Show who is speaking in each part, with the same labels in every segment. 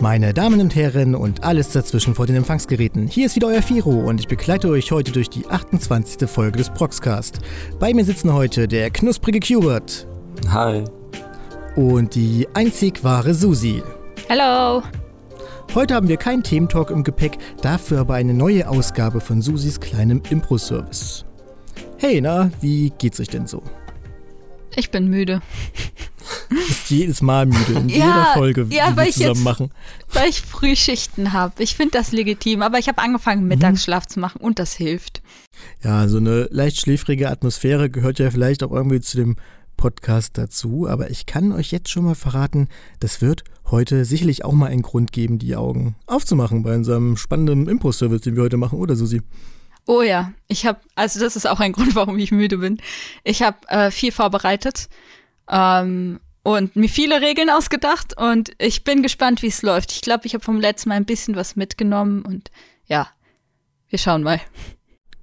Speaker 1: Meine Damen und Herren und alles dazwischen vor den Empfangsgeräten, hier ist wieder euer Firo und ich begleite euch heute durch die 28. Folge des Proxcast. Bei mir sitzen heute der knusprige Cubert.
Speaker 2: Hi.
Speaker 1: Und die einzig wahre Susi.
Speaker 3: Hallo.
Speaker 1: Heute haben wir keinen Thementalk im Gepäck, dafür aber eine neue Ausgabe von Susis kleinem Impro-Service. Hey, na, wie geht's euch denn so?
Speaker 3: Ich bin müde.
Speaker 1: Ist jedes Mal müde in ja, jeder Folge,
Speaker 3: ja,
Speaker 1: die wir zusammen
Speaker 3: jetzt,
Speaker 1: machen.
Speaker 3: Weil ich Frühschichten habe. Ich finde das legitim, aber ich habe angefangen, mhm. Mittagsschlaf mhm. zu machen und das hilft.
Speaker 1: Ja, so eine leicht schläfrige Atmosphäre gehört ja vielleicht auch irgendwie zu dem Podcast dazu, aber ich kann euch jetzt schon mal verraten, das wird heute sicherlich auch mal einen Grund geben, die Augen aufzumachen bei unserem spannenden Impro-Service, den wir heute machen, oder Susi?
Speaker 3: Oh ja, ich habe, also das ist auch ein Grund, warum ich müde bin. Ich habe äh, viel vorbereitet ähm, und mir viele Regeln ausgedacht und ich bin gespannt, wie es läuft. Ich glaube, ich habe vom letzten Mal ein bisschen was mitgenommen und ja, wir schauen mal.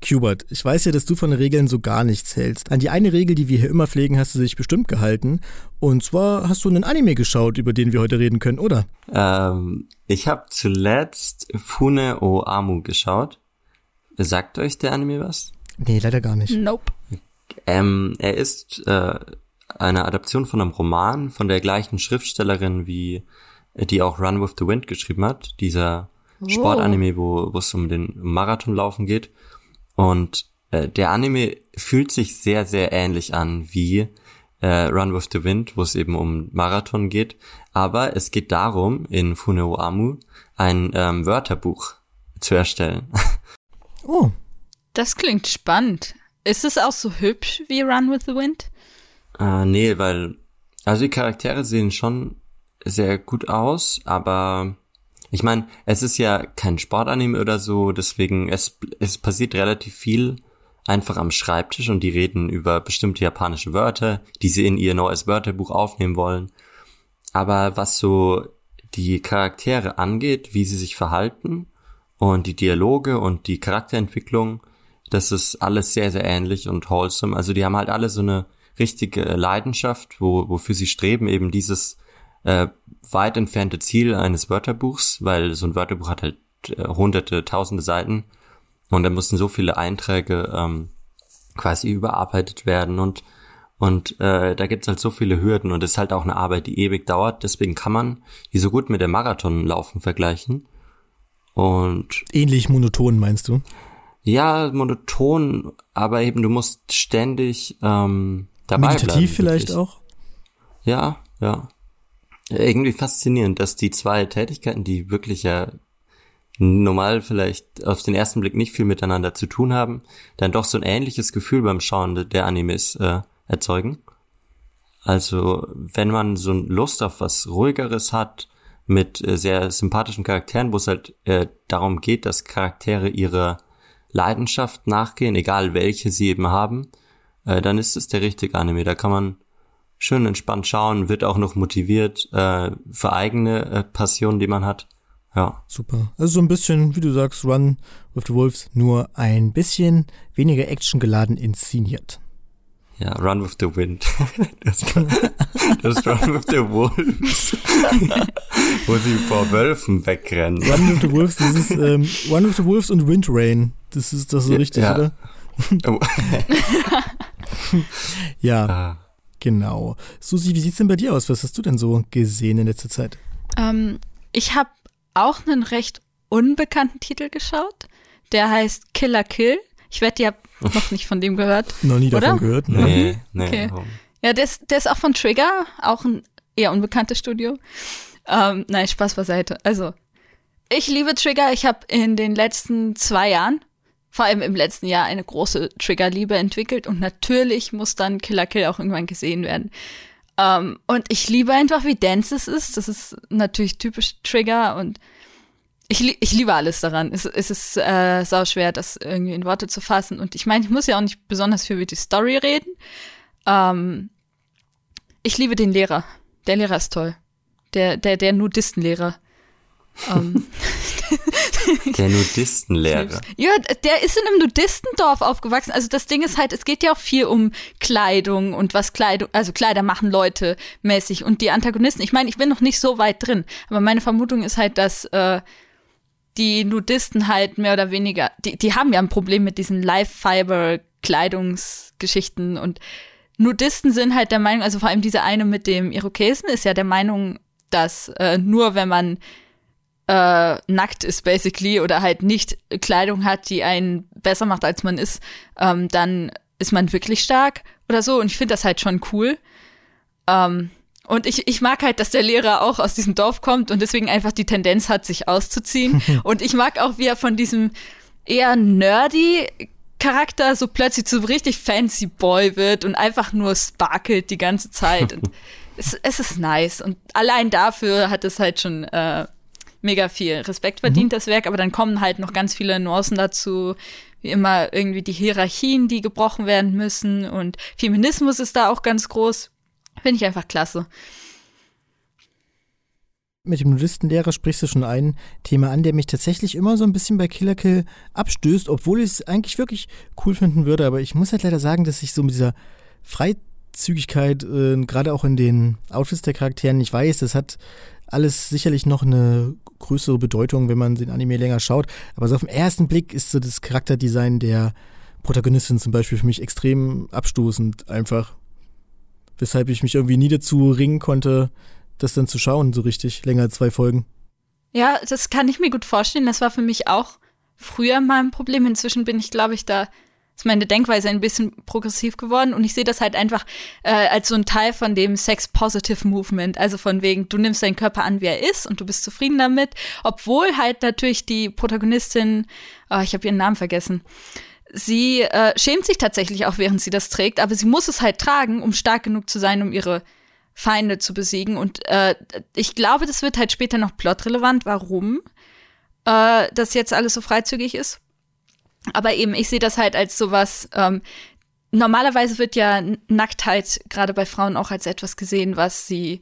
Speaker 1: Hubert, ich weiß ja, dass du von Regeln so gar nichts hältst. An die eine Regel, die wir hier immer pflegen, hast du dich bestimmt gehalten. Und zwar hast du einen Anime geschaut, über den wir heute reden können, oder?
Speaker 2: Ähm, ich habe zuletzt Fune o Amu geschaut. Sagt euch der Anime was?
Speaker 1: Nee, leider gar nicht.
Speaker 3: Nope.
Speaker 2: Ähm, er ist äh, eine Adaption von einem Roman von der gleichen Schriftstellerin wie die auch Run with the Wind geschrieben hat, dieser oh. Sportanime, wo wo es um den Marathonlaufen geht. Und äh, der Anime fühlt sich sehr, sehr ähnlich an wie äh, Run with the Wind, wo es eben um Marathon geht. Aber es geht darum, in Funeo Amu ein ähm, Wörterbuch zu erstellen.
Speaker 1: Oh.
Speaker 3: Das klingt spannend. Ist es auch so hübsch wie Run with the Wind?
Speaker 2: Äh, nee, weil, also die Charaktere sehen schon sehr gut aus, aber ich meine, es ist ja kein Sportanime oder so, deswegen es, es passiert relativ viel einfach am Schreibtisch und die reden über bestimmte japanische Wörter, die sie in ihr neues Wörterbuch aufnehmen wollen. Aber was so die Charaktere angeht, wie sie sich verhalten und die Dialoge und die Charakterentwicklung, das ist alles sehr, sehr ähnlich und wholesome. Also die haben halt alle so eine richtige Leidenschaft, wo, wofür sie streben, eben dieses äh, weit entfernte Ziel eines Wörterbuchs, weil so ein Wörterbuch hat halt äh, hunderte, tausende Seiten und da mussten so viele Einträge ähm, quasi überarbeitet werden und und äh, da gibt's halt so viele Hürden und es ist halt auch eine Arbeit, die ewig dauert. Deswegen kann man die so gut mit dem Marathonlaufen vergleichen. Und
Speaker 1: ähnlich monoton meinst du?
Speaker 2: Ja, monoton, aber eben du musst ständig ähm, dabei
Speaker 1: Meditativ
Speaker 2: bleiben.
Speaker 1: vielleicht auch?
Speaker 2: Ja, ja. Irgendwie faszinierend, dass die zwei Tätigkeiten, die wirklich ja normal vielleicht auf den ersten Blick nicht viel miteinander zu tun haben, dann doch so ein ähnliches Gefühl beim Schauen der Animes äh, erzeugen. Also wenn man so Lust auf was ruhigeres hat, mit äh, sehr sympathischen Charakteren, wo es halt äh, darum geht, dass Charaktere ihre Leidenschaft nachgehen, egal welche sie eben haben, äh, dann ist es der richtige Anime. Da kann man schön entspannt schauen, wird auch noch motiviert äh, für eigene äh, Passionen, die man hat. Ja.
Speaker 1: Super. Also so ein bisschen, wie du sagst, Run with the Wolves, nur ein bisschen weniger actiongeladen inszeniert.
Speaker 2: Ja, Run with the Wind. Das, das Run with the Wolves. Wo sie vor Wölfen wegrennen.
Speaker 1: Run with the Wolves, das ist ähm, Run with the Wolves und Wind Rain. Das ist das so richtig, ja. oder? Oh. ja. Ah. Genau. Susi, wie sieht's denn bei dir aus? Was hast du denn so gesehen in letzter Zeit?
Speaker 3: Ähm, ich habe auch einen recht unbekannten Titel geschaut. Der heißt Killer Kill. Ich wette, ihr habt noch nicht von dem gehört.
Speaker 1: noch nie
Speaker 3: oder?
Speaker 1: davon gehört?
Speaker 2: Ne? Nee, nee.
Speaker 3: Okay. Ja, der ist, der ist auch von Trigger, auch ein eher unbekanntes Studio. Ähm, nein, Spaß beiseite. Also, ich liebe Trigger. Ich habe in den letzten zwei Jahren vor allem im letzten Jahr eine große Triggerliebe entwickelt und natürlich muss dann Killer Kill auch irgendwann gesehen werden. Um, ähm, und ich liebe einfach, wie dense es ist. Das ist natürlich typisch Trigger und ich, ich liebe alles daran. Es, es ist äh, sau schwer, das irgendwie in Worte zu fassen. Und ich meine, ich muss ja auch nicht besonders viel über die Story reden. Um, ähm, ich liebe den Lehrer. Der Lehrer ist toll. Der, der, der Nudistenlehrer. Um, ähm,
Speaker 2: Der Nudistenlehrer.
Speaker 3: Ja, der ist in einem Nudistendorf aufgewachsen. Also das Ding ist halt, es geht ja auch viel um Kleidung und was Kleidung, also Kleider machen Leute mäßig. Und die Antagonisten, ich meine, ich bin noch nicht so weit drin, aber meine Vermutung ist halt, dass äh, die Nudisten halt mehr oder weniger, die, die haben ja ein Problem mit diesen Live-Fiber-Kleidungsgeschichten und Nudisten sind halt der Meinung, also vor allem diese eine mit dem Irokesen ist ja der Meinung, dass äh, nur wenn man äh, nackt ist basically oder halt nicht Kleidung hat, die einen besser macht, als man ist, ähm, dann ist man wirklich stark oder so. Und ich finde das halt schon cool. Ähm, und ich, ich mag halt, dass der Lehrer auch aus diesem Dorf kommt und deswegen einfach die Tendenz hat, sich auszuziehen. und ich mag auch, wie er von diesem eher nerdy Charakter so plötzlich zu richtig fancy Boy wird und einfach nur sparkelt die ganze Zeit. Und es, es ist nice. Und allein dafür hat es halt schon äh, mega viel Respekt verdient, mhm. das Werk. Aber dann kommen halt noch ganz viele Nuancen dazu. Wie immer irgendwie die Hierarchien, die gebrochen werden müssen. Und Feminismus ist da auch ganz groß. Finde ich einfach klasse.
Speaker 1: Mit dem Nudistenlehrer sprichst du schon ein Thema an, der mich tatsächlich immer so ein bisschen bei Killer Kill abstößt, obwohl ich es eigentlich wirklich cool finden würde. Aber ich muss halt leider sagen, dass ich so mit dieser Freizügigkeit, äh, gerade auch in den Outfits der Charakteren, ich weiß, das hat alles sicherlich noch eine größere Bedeutung, wenn man den Anime länger schaut. Aber so auf den ersten Blick ist so das Charakterdesign der Protagonistin zum Beispiel für mich extrem abstoßend einfach. Weshalb ich mich irgendwie nie dazu ringen konnte, das dann zu schauen, so richtig, länger als zwei Folgen.
Speaker 3: Ja, das kann ich mir gut vorstellen. Das war für mich auch früher mal ein Problem. Inzwischen bin ich, glaube ich, da ist meine Denkweise ein bisschen progressiv geworden und ich sehe das halt einfach äh, als so ein Teil von dem Sex-Positive-Movement. Also von wegen, du nimmst deinen Körper an, wie er ist und du bist zufrieden damit. Obwohl halt natürlich die Protagonistin, oh, ich habe ihren Namen vergessen, sie äh, schämt sich tatsächlich auch, während sie das trägt, aber sie muss es halt tragen, um stark genug zu sein, um ihre Feinde zu besiegen. Und äh, ich glaube, das wird halt später noch plotrelevant, warum äh, das jetzt alles so freizügig ist. Aber eben, ich sehe das halt als sowas, ähm, normalerweise wird ja Nacktheit gerade bei Frauen auch als etwas gesehen, was sie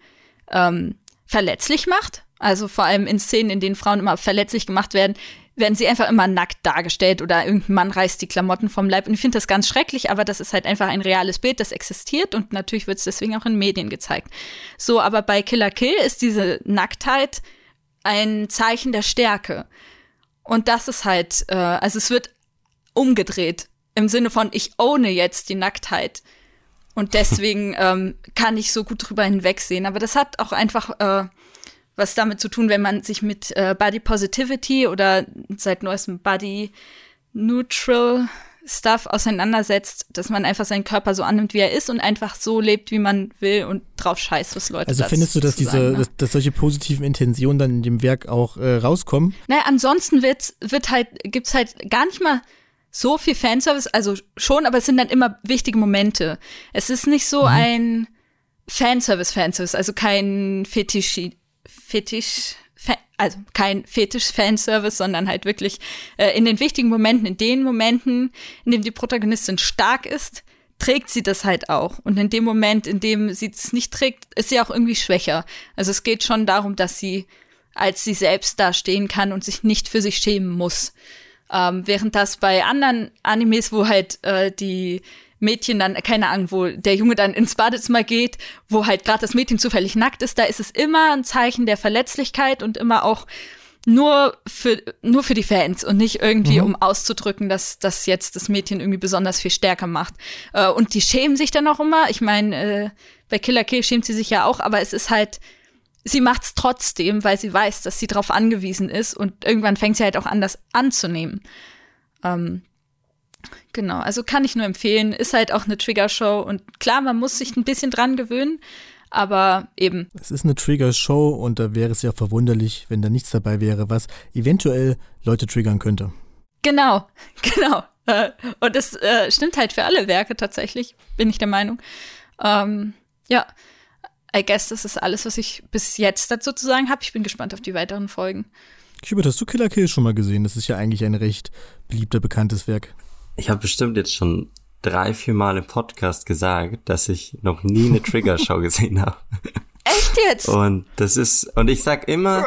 Speaker 3: ähm, verletzlich macht. Also vor allem in Szenen, in denen Frauen immer verletzlich gemacht werden, werden sie einfach immer nackt dargestellt oder irgendein Mann reißt die Klamotten vom Leib. Und ich finde das ganz schrecklich, aber das ist halt einfach ein reales Bild, das existiert und natürlich wird es deswegen auch in Medien gezeigt. So, aber bei Killer Kill ist diese Nacktheit ein Zeichen der Stärke. Und das ist halt, äh, also es wird umgedreht. Im Sinne von, ich ohne jetzt die Nacktheit. Und deswegen ähm, kann ich so gut drüber hinwegsehen. Aber das hat auch einfach äh, was damit zu tun, wenn man sich mit äh, Body Positivity oder seit neuestem Body Neutral Stuff auseinandersetzt, dass man einfach seinen Körper so annimmt, wie er ist und einfach so lebt, wie man will und drauf scheißt, was Leute
Speaker 1: Also findest du, dass diese, sagen, ne? dass, dass, solche positiven Intentionen dann in dem Werk auch äh, rauskommen?
Speaker 3: Naja, ansonsten wird, wird halt, gibt's halt gar nicht mal so viel Fanservice, also schon, aber es sind dann immer wichtige Momente. Es ist nicht so mhm. ein Fanservice-Fanservice, also kein Fetisch, Fetisch, also kein Fetisch-Fanservice, sondern halt wirklich äh, in den wichtigen Momenten, in den Momenten, in denen die Protagonistin stark ist, trägt sie das halt auch. Und in dem Moment, in dem sie es nicht trägt, ist sie auch irgendwie schwächer. Also es geht schon darum, dass sie als sie selbst dastehen kann und sich nicht für sich schämen muss. Ähm, während das bei anderen Animes, wo halt äh, die Mädchen dann, keine Ahnung, wo der Junge dann ins Badezimmer geht, wo halt gerade das Mädchen zufällig nackt ist, da ist es immer ein Zeichen der Verletzlichkeit und immer auch nur für, nur für die Fans und nicht irgendwie, mhm. um auszudrücken, dass das jetzt das Mädchen irgendwie besonders viel stärker macht. Äh, und die schämen sich dann auch immer. Ich meine, äh, bei Killer Kill schämt sie sich ja auch, aber es ist halt, sie macht's trotzdem, weil sie weiß, dass sie darauf angewiesen ist und irgendwann fängt sie halt auch an, das anzunehmen. Ähm, Genau, also kann ich nur empfehlen. Ist halt auch eine Trigger-Show und klar, man muss sich ein bisschen dran gewöhnen, aber eben.
Speaker 1: Es ist eine Trigger-Show und da wäre es ja verwunderlich, wenn da nichts dabei wäre, was eventuell Leute triggern könnte.
Speaker 3: Genau, genau. Und das äh, stimmt halt für alle Werke tatsächlich, bin ich der Meinung. Ähm, ja, I guess das ist alles, was ich bis jetzt dazu zu sagen habe. Ich bin gespannt auf die weiteren Folgen.
Speaker 1: Hubert, hast du Killer Kill schon mal gesehen? Das ist ja eigentlich ein recht beliebter, bekanntes Werk.
Speaker 2: Ich habe bestimmt jetzt schon drei, vier Mal im Podcast gesagt, dass ich noch nie eine Trigger-Show gesehen habe.
Speaker 3: Echt? Jetzt?
Speaker 2: Und das ist, und ich sag immer,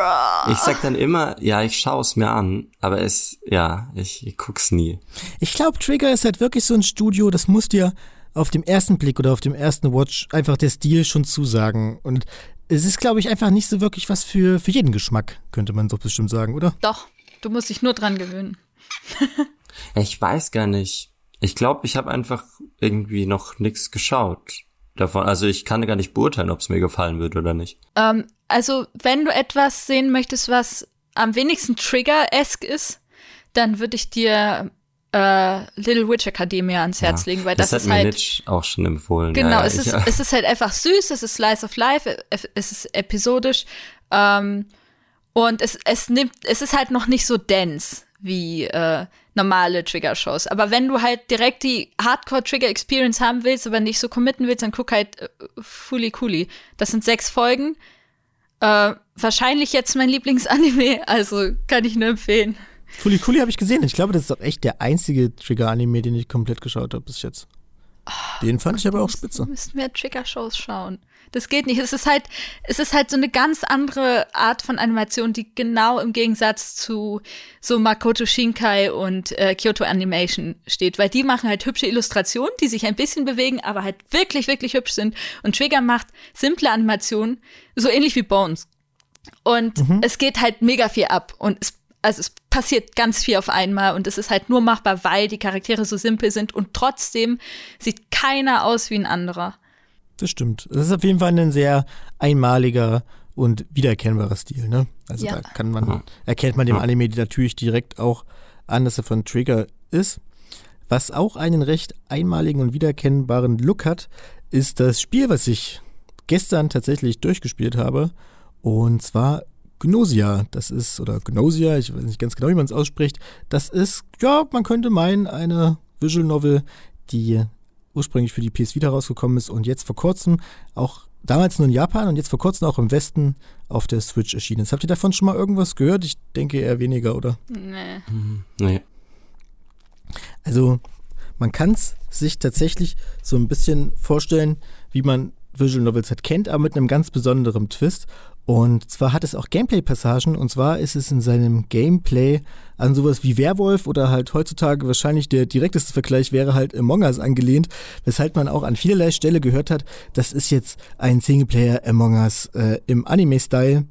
Speaker 2: ich sag dann immer, ja, ich schaue es mir an, aber es, ja, ich, ich guck's nie.
Speaker 1: Ich glaube, Trigger ist halt wirklich so ein Studio, das muss dir auf dem ersten Blick oder auf dem ersten Watch einfach der Stil schon zusagen. Und es ist, glaube ich, einfach nicht so wirklich was für, für jeden Geschmack, könnte man doch bestimmt sagen, oder?
Speaker 3: Doch, du musst dich nur dran gewöhnen.
Speaker 2: ich weiß gar nicht. Ich glaube, ich habe einfach irgendwie noch nichts geschaut davon. Also ich kann gar nicht beurteilen, ob es mir gefallen wird oder nicht.
Speaker 3: Ähm, also wenn du etwas sehen möchtest, was am wenigsten Trigger-esque ist, dann würde ich dir äh, Little Witch Academia ans Herz ja, legen, weil das, das ist halt
Speaker 2: Mitch auch schon empfohlen.
Speaker 3: Genau, ja, es ist es ist halt einfach süß, es ist Slice of Life, es ist episodisch ähm, und es es nimmt es ist halt noch nicht so dense wie äh, normale Trigger-Shows. Aber wenn du halt direkt die Hardcore-Trigger-Experience haben willst, aber nicht so committen willst, dann guck halt äh, Fully Cooley. Das sind sechs Folgen. Äh, wahrscheinlich jetzt mein Lieblingsanime, also kann ich nur empfehlen.
Speaker 1: Fully Cooley habe ich gesehen. Ich glaube, das ist auch echt der einzige Trigger-Anime, den ich komplett geschaut habe bis jetzt. Den fand ich aber auch spitze.
Speaker 3: Wir müssen mehr Trigger-Shows schauen. Das geht nicht. Es ist halt, es ist halt so eine ganz andere Art von Animation, die genau im Gegensatz zu so Makoto Shinkai und äh, Kyoto Animation steht, weil die machen halt hübsche Illustrationen, die sich ein bisschen bewegen, aber halt wirklich, wirklich hübsch sind. Und Trigger macht simple Animationen, so ähnlich wie Bones. Und mhm. es geht halt mega viel ab und es also es passiert ganz viel auf einmal und es ist halt nur machbar, weil die Charaktere so simpel sind und trotzdem sieht keiner aus wie ein anderer.
Speaker 1: Das stimmt. Das ist auf jeden Fall ein sehr einmaliger und wiedererkennbarer Stil, ne? Also ja. da kann man, erkennt man dem Anime natürlich direkt auch an, dass er von Trigger ist. Was auch einen recht einmaligen und wiedererkennbaren Look hat, ist das Spiel, was ich gestern tatsächlich durchgespielt habe. Und zwar Gnosia, das ist, oder Gnosia, ich weiß nicht ganz genau, wie man es ausspricht, das ist, ja, man könnte meinen, eine Visual Novel, die ursprünglich für die PS Vita rausgekommen ist und jetzt vor kurzem auch damals nur in Japan und jetzt vor kurzem auch im Westen auf der Switch erschienen ist. Habt ihr davon schon mal irgendwas gehört? Ich denke eher weniger, oder?
Speaker 3: Nee.
Speaker 2: Mhm. Nee.
Speaker 1: Also, man kann es sich tatsächlich so ein bisschen vorstellen, wie man Visual Novels halt kennt, aber mit einem ganz besonderen Twist. Und zwar hat es auch Gameplay-Passagen und zwar ist es in seinem Gameplay an sowas wie Werwolf oder halt heutzutage wahrscheinlich der direkteste Vergleich wäre halt Among Us angelehnt, weshalb man auch an vielerlei Stelle gehört hat, das ist jetzt ein Singleplayer Among Us äh, im Anime-Style,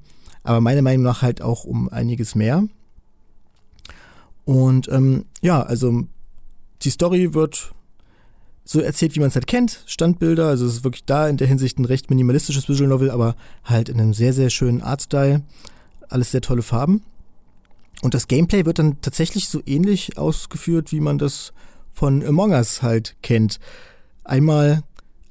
Speaker 1: aber meiner Meinung nach halt auch um einiges mehr. Und ähm, ja, also die Story wird so erzählt, wie man es halt kennt. Standbilder, also es ist wirklich da in der Hinsicht ein recht minimalistisches Visual Novel, aber halt in einem sehr, sehr schönen Artstyle. Alles sehr tolle Farben. Und das Gameplay wird dann tatsächlich so ähnlich ausgeführt, wie man das von Among Us halt kennt. Einmal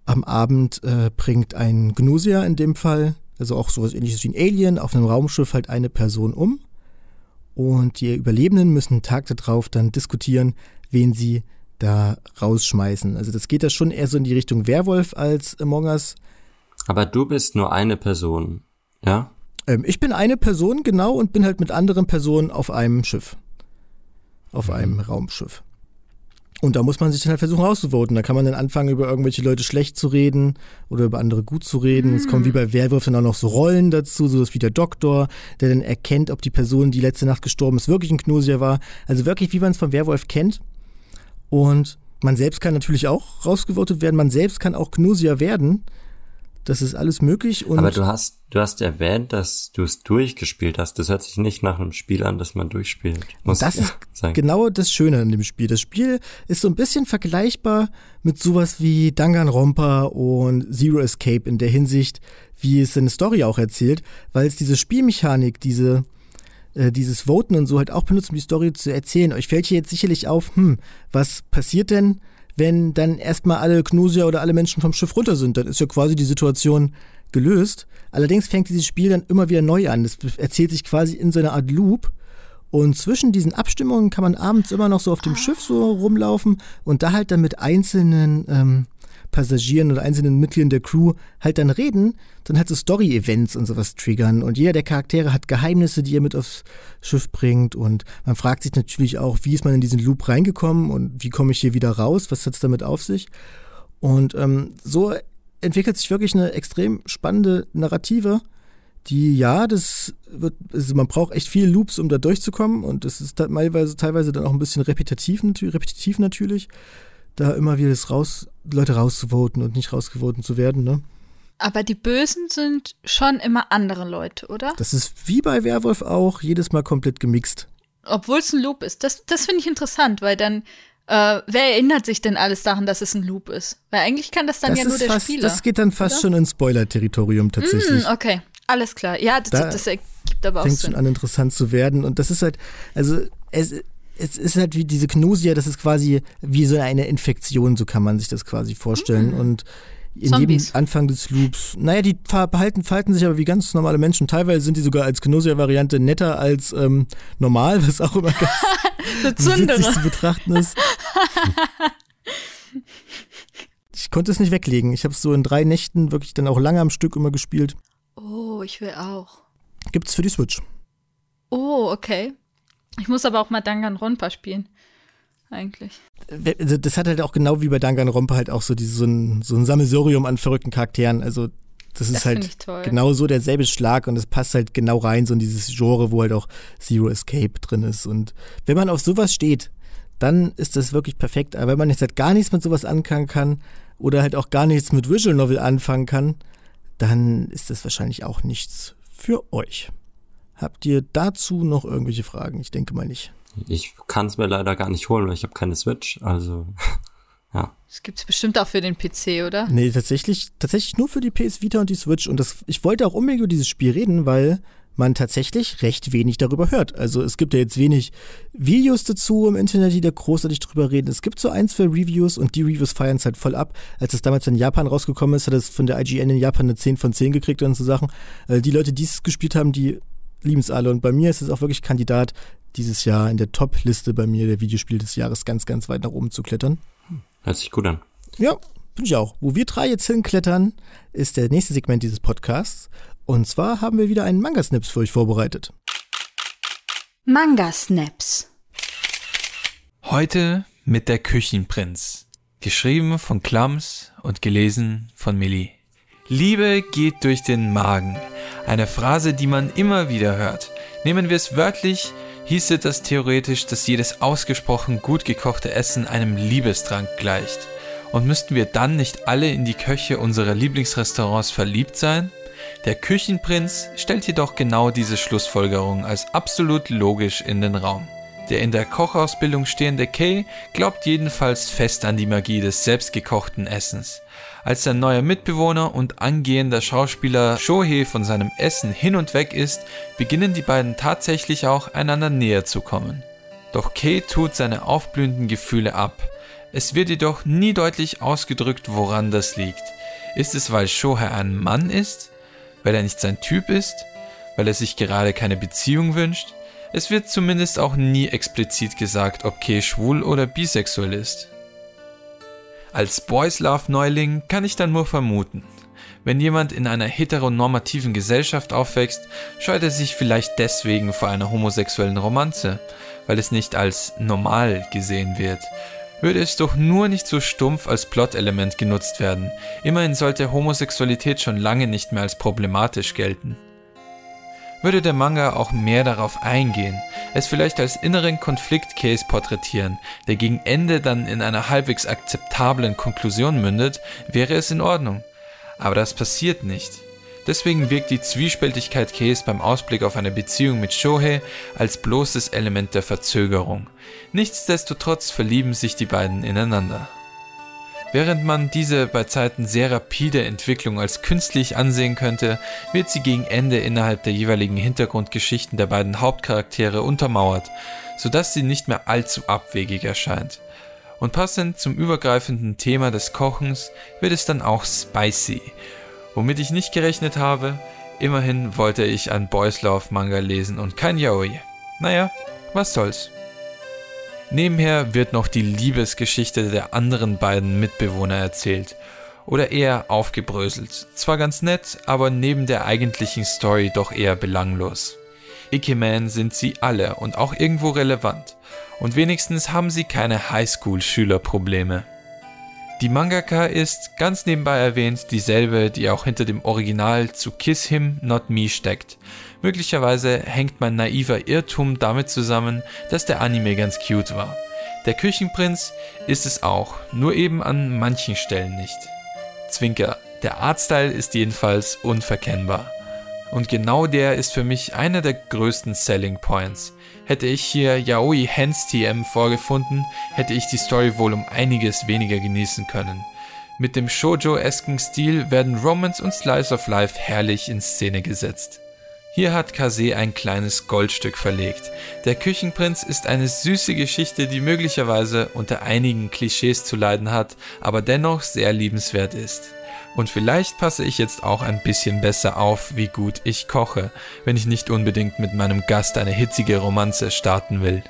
Speaker 1: am Abend äh, bringt ein Gnosia in dem Fall, also auch sowas ähnliches wie ein Alien, auf einem Raumschiff halt eine Person um. Und die Überlebenden müssen einen Tag darauf dann diskutieren, wen sie da rausschmeißen. Also das geht da schon eher so in die Richtung Werwolf als Among Us.
Speaker 2: Aber du bist nur eine Person, ja?
Speaker 1: Ähm, ich bin eine Person, genau, und bin halt mit anderen Personen auf einem Schiff. Auf mhm. einem Raumschiff. Und da muss man sich dann halt versuchen rauszuvoten. Da kann man dann anfangen, über irgendwelche Leute schlecht zu reden oder über andere gut zu reden. Mhm. Es kommen wie bei Werwolf dann auch noch so Rollen dazu, so wie der Doktor, der dann erkennt, ob die Person, die letzte Nacht gestorben ist, wirklich ein Knosier war. Also wirklich, wie man es vom Werwolf kennt. Und man selbst kann natürlich auch rausgevotet werden. Man selbst kann auch Gnosia werden. Das ist alles möglich.
Speaker 2: Aber du hast, du hast erwähnt, dass du es durchgespielt hast. Das hört sich nicht nach einem Spiel an, das man durchspielt.
Speaker 1: Muss das ist sagen. genau das Schöne an dem Spiel. Das Spiel ist so ein bisschen vergleichbar mit sowas wie Danganronpa und Zero Escape in der Hinsicht, wie es seine Story auch erzählt, weil es diese Spielmechanik, diese äh, dieses Voten und so halt auch benutzt, um die Story zu erzählen. Euch fällt hier jetzt sicherlich auf, hm, was passiert denn, wenn dann erstmal alle Knusier oder alle Menschen vom Schiff runter sind? Dann ist ja quasi die Situation gelöst. Allerdings fängt dieses Spiel dann immer wieder neu an. Das erzählt sich quasi in so einer Art Loop. Und zwischen diesen Abstimmungen kann man abends immer noch so auf dem Schiff so rumlaufen und da halt dann mit einzelnen ähm, Passagieren oder einzelnen Mitgliedern der Crew halt dann reden, dann halt so Story-Events und sowas triggern. Und jeder der Charaktere hat Geheimnisse, die er mit aufs Schiff bringt. Und man fragt sich natürlich auch, wie ist man in diesen Loop reingekommen und wie komme ich hier wieder raus? Was hat es damit auf sich? Und ähm, so entwickelt sich wirklich eine extrem spannende Narrative, die, ja, das wird, also man braucht echt viele Loops, um da durchzukommen und das ist teilweise, teilweise dann auch ein bisschen repetitiv, repetitiv natürlich, da immer wieder das raus, Leute rauszuvoten und nicht rausgevoten zu werden, ne?
Speaker 3: Aber die Bösen sind schon immer andere Leute, oder?
Speaker 1: Das ist wie bei Werwolf auch, jedes Mal komplett gemixt.
Speaker 3: Obwohl es ein Loop ist. Das, das finde ich interessant, weil dann äh, wer erinnert sich denn alles daran, dass es ein Loop ist? Weil eigentlich kann das dann
Speaker 1: das
Speaker 3: ja nur der
Speaker 1: fast,
Speaker 3: Spieler.
Speaker 1: Das geht dann fast oder? schon ins Spoiler-Territorium tatsächlich.
Speaker 3: Mm, okay, alles klar. Ja, das,
Speaker 1: da
Speaker 3: das ergibt aber auch
Speaker 1: fängt
Speaker 3: Sinn.
Speaker 1: schon an, interessant zu werden. Und das ist halt, also es, es ist halt wie diese Gnosia, das ist quasi wie so eine Infektion, so kann man sich das quasi vorstellen. Mm. Und in
Speaker 3: Zombies.
Speaker 1: jedem Anfang des Loops. Naja, die verhalten, verhalten sich aber wie ganz normale Menschen. Teilweise sind die sogar als Gnosia-Variante netter als ähm, normal, was auch immer ganz witzig zu betrachten ist. ich konnte es nicht weglegen. Ich habe es so in drei Nächten wirklich dann auch lange am Stück immer gespielt.
Speaker 3: Oh, ich will auch.
Speaker 1: Gibt's für die Switch.
Speaker 3: Oh, okay. Ich muss aber auch mal Danganronpa spielen eigentlich.
Speaker 1: Also das hat halt auch genau wie bei Danganronpa halt auch so, diese, so, ein, so ein Sammelsurium an verrückten Charakteren. Also das ist
Speaker 3: das
Speaker 1: halt genau so derselbe Schlag und es passt halt genau rein, so in dieses Genre, wo halt auch Zero Escape drin ist. Und wenn man auf sowas steht, dann ist das wirklich perfekt. Aber wenn man jetzt halt gar nichts mit sowas anfangen kann oder halt auch gar nichts mit Visual Novel anfangen kann, dann ist das wahrscheinlich auch nichts für euch. Habt ihr dazu noch irgendwelche Fragen? Ich denke mal nicht.
Speaker 2: Ich kann es mir leider gar nicht holen, weil ich habe keine Switch, also ja.
Speaker 3: Das gibt's bestimmt auch für den PC, oder?
Speaker 1: Nee, tatsächlich, tatsächlich nur für die PS Vita und die Switch. Und das, ich wollte auch unbedingt über dieses Spiel reden, weil man tatsächlich recht wenig darüber hört. Also es gibt ja jetzt wenig Videos dazu im Internet, die da großartig drüber reden. Es gibt so ein, zwei Reviews und die Reviews feiern es halt voll ab. Als es damals in Japan rausgekommen ist, hat es von der IGN in Japan eine 10 von 10 gekriegt und so Sachen. Also die Leute, die es gespielt haben, die lieben es alle. Und bei mir ist es auch wirklich Kandidat, dieses Jahr in der Top-Liste bei mir der Videospiel des Jahres ganz, ganz weit nach oben zu klettern.
Speaker 2: Hört sich gut an.
Speaker 1: Ja, bin ich auch. Wo wir drei jetzt hinklettern, ist der nächste Segment dieses Podcasts. Und zwar haben wir wieder einen Manga-Snips für euch vorbereitet.
Speaker 3: Manga-Snaps.
Speaker 4: Heute mit der Küchenprinz. Geschrieben von Klams und gelesen von Millie. Liebe geht durch den Magen. Eine Phrase, die man immer wieder hört. Nehmen wir es wörtlich, hieße das theoretisch, dass jedes ausgesprochen gut gekochte Essen einem Liebestrank gleicht. Und müssten wir dann nicht alle in die Köche unserer Lieblingsrestaurants verliebt sein? Der Küchenprinz stellt jedoch genau diese Schlussfolgerung als absolut logisch in den Raum. Der in der Kochausbildung stehende Kay glaubt jedenfalls fest an die Magie des selbstgekochten Essens. Als sein neuer Mitbewohner und angehender Schauspieler Shohei von seinem Essen hin und weg ist, beginnen die beiden tatsächlich auch einander näher zu kommen. Doch Kay tut seine aufblühenden Gefühle ab. Es wird jedoch nie deutlich ausgedrückt, woran das liegt. Ist es, weil Shohei ein Mann ist? Weil er nicht sein Typ ist? Weil er sich gerade keine Beziehung wünscht? Es wird zumindest auch nie explizit gesagt, ob Kay schwul oder bisexuell ist. Als Boys Love Neuling kann ich dann nur vermuten. Wenn jemand in einer heteronormativen Gesellschaft aufwächst, scheut er sich vielleicht deswegen vor einer homosexuellen Romanze, weil es nicht als normal gesehen wird. Würde es doch nur nicht so stumpf als Plot-Element genutzt werden. Immerhin sollte Homosexualität schon lange nicht mehr als problematisch gelten würde der Manga auch mehr darauf eingehen, es vielleicht als inneren Konfliktcase porträtieren, der gegen Ende dann in einer halbwegs akzeptablen Konklusion mündet, wäre es in Ordnung. Aber das passiert nicht. Deswegen wirkt die Zwiespältigkeit Case beim Ausblick auf eine Beziehung mit Shohei als bloßes Element der Verzögerung. Nichtsdestotrotz verlieben sich die beiden ineinander. Während man diese bei Zeiten sehr rapide Entwicklung als künstlich ansehen könnte, wird sie gegen Ende innerhalb der jeweiligen Hintergrundgeschichten der beiden Hauptcharaktere untermauert, sodass sie nicht mehr allzu abwegig erscheint. Und passend zum übergreifenden Thema des Kochens wird es dann auch spicy. Womit ich nicht gerechnet habe, immerhin wollte ich ein Boys Love Manga lesen und kein Yaoi. Naja, was soll's. Nebenher wird noch die Liebesgeschichte der anderen beiden Mitbewohner erzählt. Oder eher aufgebröselt. Zwar ganz nett, aber neben der eigentlichen Story doch eher belanglos. Ikemen sind sie alle und auch irgendwo relevant. Und wenigstens haben sie keine Highschool-Schülerprobleme. Die Mangaka ist, ganz nebenbei erwähnt, dieselbe, die auch hinter dem Original zu Kiss Him, Not Me steckt. Möglicherweise hängt mein naiver Irrtum damit zusammen, dass der Anime ganz cute war. Der Küchenprinz ist es auch, nur eben an manchen Stellen nicht. Zwinker, der Artstyle ist jedenfalls unverkennbar. Und genau der ist für mich einer der größten Selling Points. Hätte ich hier Yaoi Hens TM vorgefunden, hätte ich die Story wohl um einiges weniger genießen können. Mit dem Shoujo-esken Stil werden Romance und Slice of Life herrlich in Szene gesetzt. Hier hat Kase ein kleines Goldstück verlegt. Der Küchenprinz ist eine süße Geschichte, die möglicherweise unter einigen Klischees zu leiden hat, aber dennoch sehr liebenswert ist. Und vielleicht passe ich jetzt auch ein bisschen besser auf, wie gut ich koche, wenn ich nicht unbedingt mit meinem Gast eine hitzige Romanze starten will.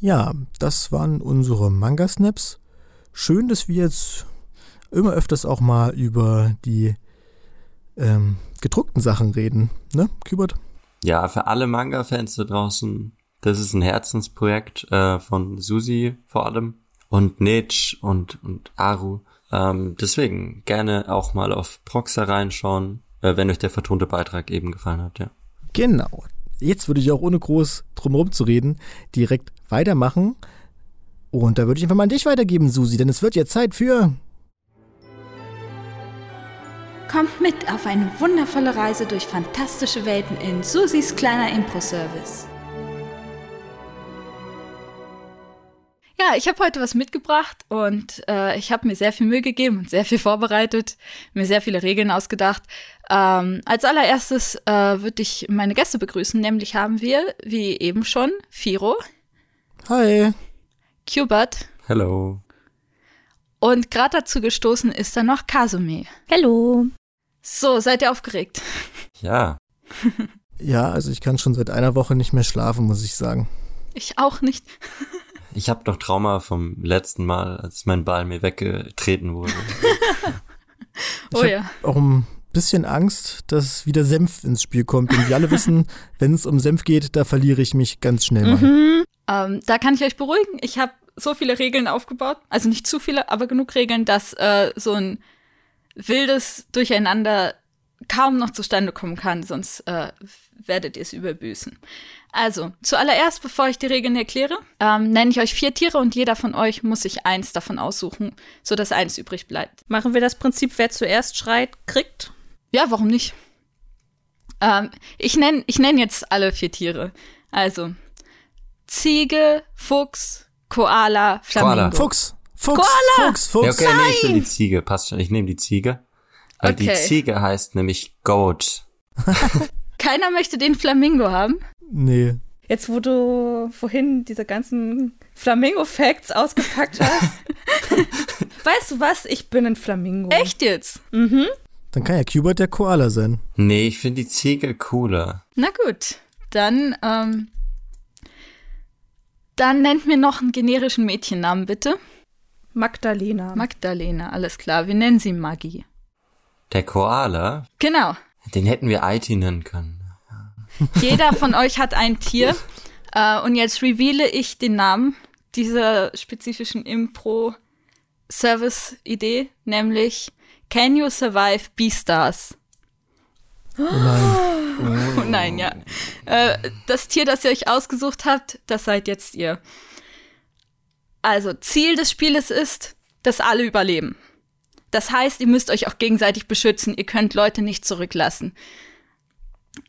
Speaker 1: Ja, das waren unsere Manga-Snaps. Schön, dass wir jetzt immer öfters auch mal über die ähm, gedruckten Sachen reden, ne, Kubert?
Speaker 2: Ja, für alle Manga-Fans da draußen, das ist ein Herzensprojekt äh, von Susi vor allem und Nitsch und, und Aru. Ähm, deswegen gerne auch mal auf Proxa reinschauen, äh, wenn euch der vertonte Beitrag eben gefallen hat, ja.
Speaker 1: Genau. Jetzt würde ich auch ohne groß drumherum zu reden direkt weitermachen. Und da würde ich einfach mal an dich weitergeben, Susi, denn es wird jetzt Zeit für
Speaker 3: Kommt mit auf eine wundervolle Reise durch fantastische Welten in Susis kleiner Impro-Service. Ja, ich habe heute was mitgebracht und äh, ich habe mir sehr viel Mühe gegeben und sehr viel vorbereitet, mir sehr viele Regeln ausgedacht. Ähm, als allererstes äh, würde ich meine Gäste begrüßen, nämlich haben wir, wie eben schon, Firo.
Speaker 1: Hi.
Speaker 3: Cubert.
Speaker 2: Hello.
Speaker 3: Und gerade dazu gestoßen ist dann noch Kasume.
Speaker 5: Hallo.
Speaker 3: So, seid ihr aufgeregt?
Speaker 2: Ja.
Speaker 1: ja, also ich kann schon seit einer Woche nicht mehr schlafen, muss ich sagen.
Speaker 3: Ich auch nicht.
Speaker 2: Ich habe noch Trauma vom letzten Mal, als mein Ball mir weggetreten wurde.
Speaker 3: oh ja.
Speaker 1: Auch ein bisschen Angst, dass wieder Senf ins Spiel kommt. Und wir alle wissen, wenn es um Senf geht, da verliere ich mich ganz schnell mal.
Speaker 3: Mhm. Ähm, da kann ich euch beruhigen. Ich habe so viele Regeln aufgebaut. Also nicht zu viele, aber genug Regeln, dass äh, so ein wildes Durcheinander kaum noch zustande kommen kann, sonst äh, werdet ihr es überbüßen. Also, zuallererst, bevor ich die Regeln erkläre, ähm, nenne ich euch vier Tiere und jeder von euch muss sich eins davon aussuchen, sodass eins übrig bleibt.
Speaker 5: Machen wir das Prinzip, wer zuerst schreit, kriegt?
Speaker 3: Ja, warum nicht? Ähm, ich nenne ich nenn jetzt alle vier Tiere. Also, Ziege, Fuchs, Koala, Flamingo.
Speaker 2: Koala.
Speaker 1: Fuchs. Fuchs.
Speaker 3: Koala!
Speaker 1: Fuchs. Fuchs.
Speaker 2: Ja, okay, nee, ich will die Ziege. Passt schon. Ich nehme die Ziege. Weil
Speaker 3: Okay.
Speaker 2: die Ziege heißt nämlich Goat.
Speaker 3: Keiner möchte den Flamingo haben.
Speaker 1: Nee.
Speaker 5: Jetzt, wo du vorhin diese ganzen Flamingo-Facts ausgepackt hast. weißt du was? Ich bin ein Flamingo.
Speaker 3: Echt jetzt?
Speaker 1: Dann kann ja Kubert der Koala sein.
Speaker 2: Nee, ich finde die Ziege cooler.
Speaker 3: Na gut, dann, ähm, dann nennt mir noch einen generischen Mädchennamen, bitte.
Speaker 5: Magdalena.
Speaker 3: Magdalena, alles klar. Wir nennen sie Maggie.
Speaker 2: Der Koala,
Speaker 3: Genau.
Speaker 2: den hätten wir Aiti nennen können.
Speaker 3: Jeder von euch hat ein Tier. Äh, und jetzt reveale ich den Namen dieser spezifischen Impro-Service-Idee, nämlich Can You Survive Beastars?
Speaker 1: Oh nein.
Speaker 3: Oh nein, ja. Äh, das Tier, das ihr euch ausgesucht habt, das seid jetzt ihr. Also, Ziel des Spieles ist, dass alle überleben. Das heißt, ihr müsst euch auch gegenseitig beschützen. Ihr könnt Leute nicht zurücklassen.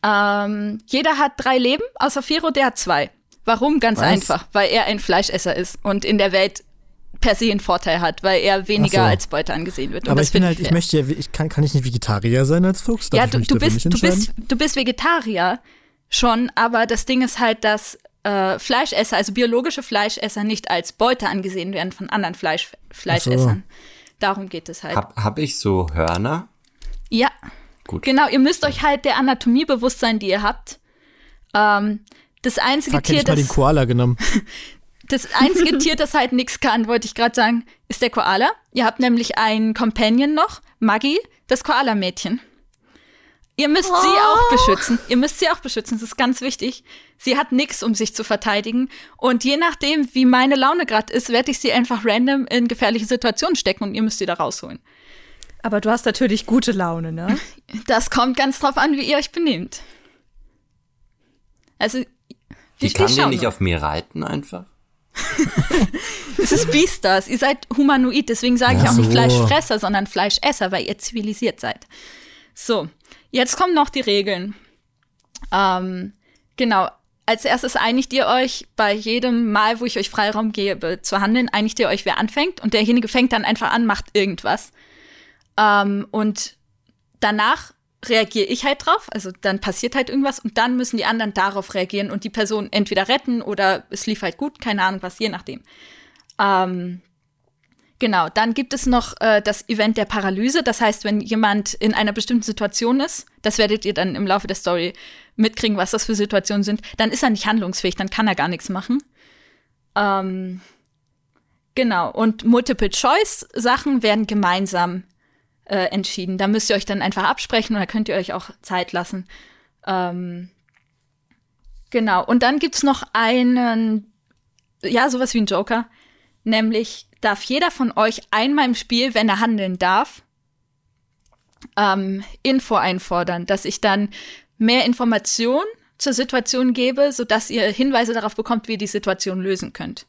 Speaker 3: Ähm, jeder hat drei Leben, außer Firo, der hat zwei. Warum? Ganz
Speaker 1: Was?
Speaker 3: einfach, weil er ein Fleischesser ist und in der Welt per se einen Vorteil hat, weil er weniger
Speaker 1: so.
Speaker 3: als Beute angesehen wird. Und
Speaker 1: Aber
Speaker 3: das
Speaker 1: ich bin halt, ich
Speaker 3: fair.
Speaker 1: möchte ja, ich kann, kann ich nicht Vegetarier sein als Fuchs? Darf
Speaker 3: Ja,
Speaker 1: ich
Speaker 3: du, du, bist,
Speaker 1: nicht
Speaker 3: du, bist, du bist Vegetarier schon, aber das Ding ist halt, dass äh, Fleischesser, also biologische Fleischesser, nicht als Beute angesehen werden von anderen Fleisch, Fleischessern. Darum geht es halt.
Speaker 2: Hab, hab ich so Hörner?
Speaker 3: Ja,
Speaker 2: Gut.
Speaker 3: genau. Ihr müsst euch halt der Anatomie bewusst sein, die ihr habt. Ähm, das einzige
Speaker 1: Fuck, hätte
Speaker 3: Tier,
Speaker 1: ich mal den
Speaker 3: das,
Speaker 1: Koala genommen.
Speaker 3: das einzige Tier, das halt nichts kann, wollte ich gerade sagen, ist der Koala. Ihr habt nämlich einen Companion noch, Maggie, das Koala-Mädchen. Ihr müsst sie auch beschützen. Ihr müsst sie auch beschützen. Das ist ganz wichtig. Sie hat nichts, um sich zu verteidigen. Und je nachdem, wie meine Laune gerade ist, werde ich sie einfach random in gefährliche Situationen stecken und ihr müsst sie da rausholen.
Speaker 5: Aber du hast natürlich gute Laune, ne?
Speaker 3: Das kommt ganz drauf an, wie ihr euch benehmt. Also,
Speaker 2: Die
Speaker 3: ich
Speaker 2: kann die nicht auf mir reiten einfach?
Speaker 3: Es ist Beastars. Ihr seid humanoid, deswegen sage ich auch nicht. Fleischfresser, sondern Fleischesser, weil ihr zivilisiert seid. So, jetzt kommen noch die Regeln. Ähm, genau. Als erstes einigt ihr euch bei jedem Mal, wo ich euch Freiraum gebe zu handeln, einigt ihr euch, wer anfängt und derjenige fängt dann einfach an, macht irgendwas. Ähm, und danach reagiere ich halt drauf, also dann passiert halt irgendwas und dann müssen die anderen darauf reagieren und die Person entweder retten oder es lief halt gut, keine Ahnung was, je nachdem. Ähm, genau, dann gibt es noch äh, das Event der Paralyse, das heißt, wenn jemand in einer bestimmten Situation ist, das werdet ihr dann im Laufe der Story mitkriegen, was das für Situationen sind, dann ist er nicht handlungsfähig, dann kann er gar nichts machen. Ähm, genau, und Multiple-Choice-Sachen werden gemeinsam äh, entschieden. Da müsst ihr euch dann einfach absprechen oder könnt ihr euch auch Zeit lassen. Ähm, genau. Und dann gibt's noch einen, ja, sowas wie ein Joker. Nämlich darf jeder von euch einmal im Spiel, wenn er handeln darf, ähm, Info einfordern, dass ich dann mehr Informationen zur Situation gebe, sodass ihr Hinweise darauf bekommt, wie ihr die Situation lösen könnt.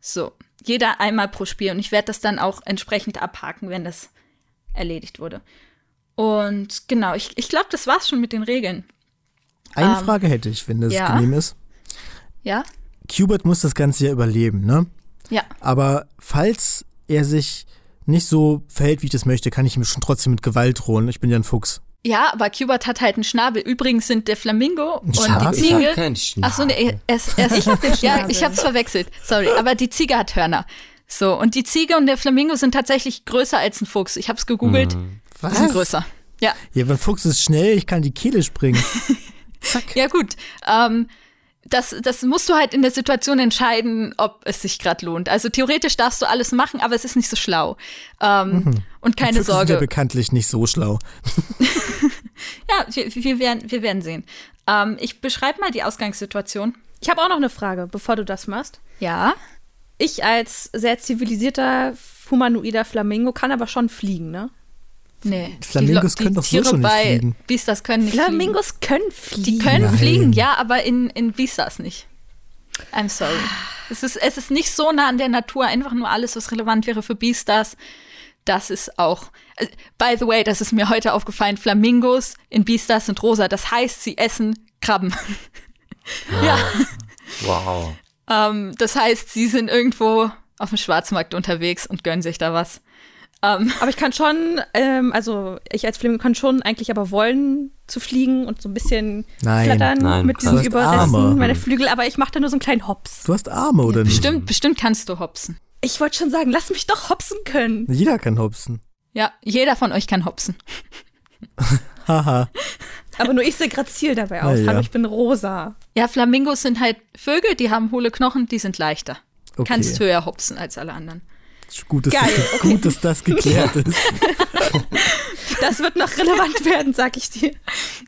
Speaker 3: So, jeder einmal pro Spiel. Und ich werde das dann auch entsprechend abhaken, wenn das erledigt wurde. Und genau, ich, ich glaube, das war's schon mit den Regeln.
Speaker 1: Eine
Speaker 3: Ähm,
Speaker 1: Frage hätte ich, wenn das
Speaker 3: ja.
Speaker 1: genehm ist.
Speaker 3: Ja?
Speaker 1: Qbert muss das Ganze ja überleben, ne?
Speaker 3: Ja.
Speaker 1: Aber falls er sich nicht so verhält, wie ich das möchte, kann ich ihm schon trotzdem mit Gewalt drohen. Ich bin ja ein Fuchs.
Speaker 3: Ja, aber Cubert hat halt einen Schnabel. Übrigens sind der Flamingo und
Speaker 1: Schnabel?
Speaker 3: die
Speaker 2: Ich hab
Speaker 3: Ziege.
Speaker 2: keinen Schnabel.
Speaker 3: Ach so, nee, es, es, ich hab den Ja, ich hab's verwechselt. Sorry, aber die Ziege hat Hörner. So, und die Ziege und der Flamingo sind tatsächlich größer als ein Fuchs. Ich hab's gegoogelt.
Speaker 1: Was?
Speaker 3: Die sind größer. Ja.
Speaker 1: Ja, aber ein Fuchs ist schnell, ich kann die Kehle springen. Zack.
Speaker 3: Ja, gut. Ähm, das, das musst du halt in der Situation entscheiden, ob es sich gerade lohnt. Also theoretisch darfst du alles machen, aber es ist nicht so schlau. Ähm, Und keine
Speaker 1: Füchse sind ja
Speaker 3: Sorge.
Speaker 1: bekanntlich nicht so schlau.
Speaker 3: Ja, wir, wir, werden, wir werden sehen. Ähm, ich beschreibe mal die Ausgangssituation.
Speaker 5: Ich habe auch noch eine Frage, bevor du das machst.
Speaker 3: Ja.
Speaker 5: Ich als sehr zivilisierter humanoider Flamingo kann aber schon fliegen, ne?
Speaker 3: Nee.
Speaker 1: Flamingos
Speaker 3: die,
Speaker 1: können doch so
Speaker 3: Tiere
Speaker 1: schon nicht
Speaker 3: bei
Speaker 1: fliegen.
Speaker 3: Beastars können nicht
Speaker 5: Flamingos können
Speaker 3: fliegen.
Speaker 5: fliegen.
Speaker 3: Die können
Speaker 1: Nein.
Speaker 3: fliegen, ja, aber in, in Beastars nicht. I'm sorry. Es ist, es ist nicht so nah an der Natur, einfach nur alles, was relevant wäre für Beastars. Das ist auch. äh, By the way, das ist mir heute aufgefallen. Flamingos in Beastars sind rosa. Das heißt, sie essen Krabben. ja.
Speaker 2: Wow.
Speaker 3: Ähm, das heißt, sie sind irgendwo auf dem Schwarzmarkt unterwegs und gönnen sich da was. Ähm,
Speaker 5: Aber ich kann schon, ähm, also ich als Flamingo kann schon eigentlich aber wollen zu fliegen und so ein bisschen
Speaker 1: Nein.
Speaker 5: flattern
Speaker 2: Nein,
Speaker 5: mit diesen Überresten meiner Flügel, aber ich mache da nur so einen kleinen Hops.
Speaker 1: Du hast Arme, oder nicht?
Speaker 3: bestimmt, bestimmt kannst du hopsen.
Speaker 5: Ich wollte schon sagen, lass mich doch hopsen können.
Speaker 1: Jeder kann hopsen.
Speaker 3: Ja, jeder von euch kann hopsen.
Speaker 1: Haha.
Speaker 5: Aber nur ich sehe grazil dabei aus.
Speaker 1: Ja, ja.
Speaker 5: Ich bin rosa.
Speaker 3: Ja, Flamingos sind halt Vögel, die haben hohle Knochen, die sind leichter.
Speaker 1: Okay.
Speaker 3: Kannst höher hopsen als alle anderen.
Speaker 1: Gut, dass,
Speaker 5: Geil,
Speaker 1: das,
Speaker 5: okay.
Speaker 1: gut, dass das geklärt ist.
Speaker 5: Das wird noch relevant werden, sag ich dir.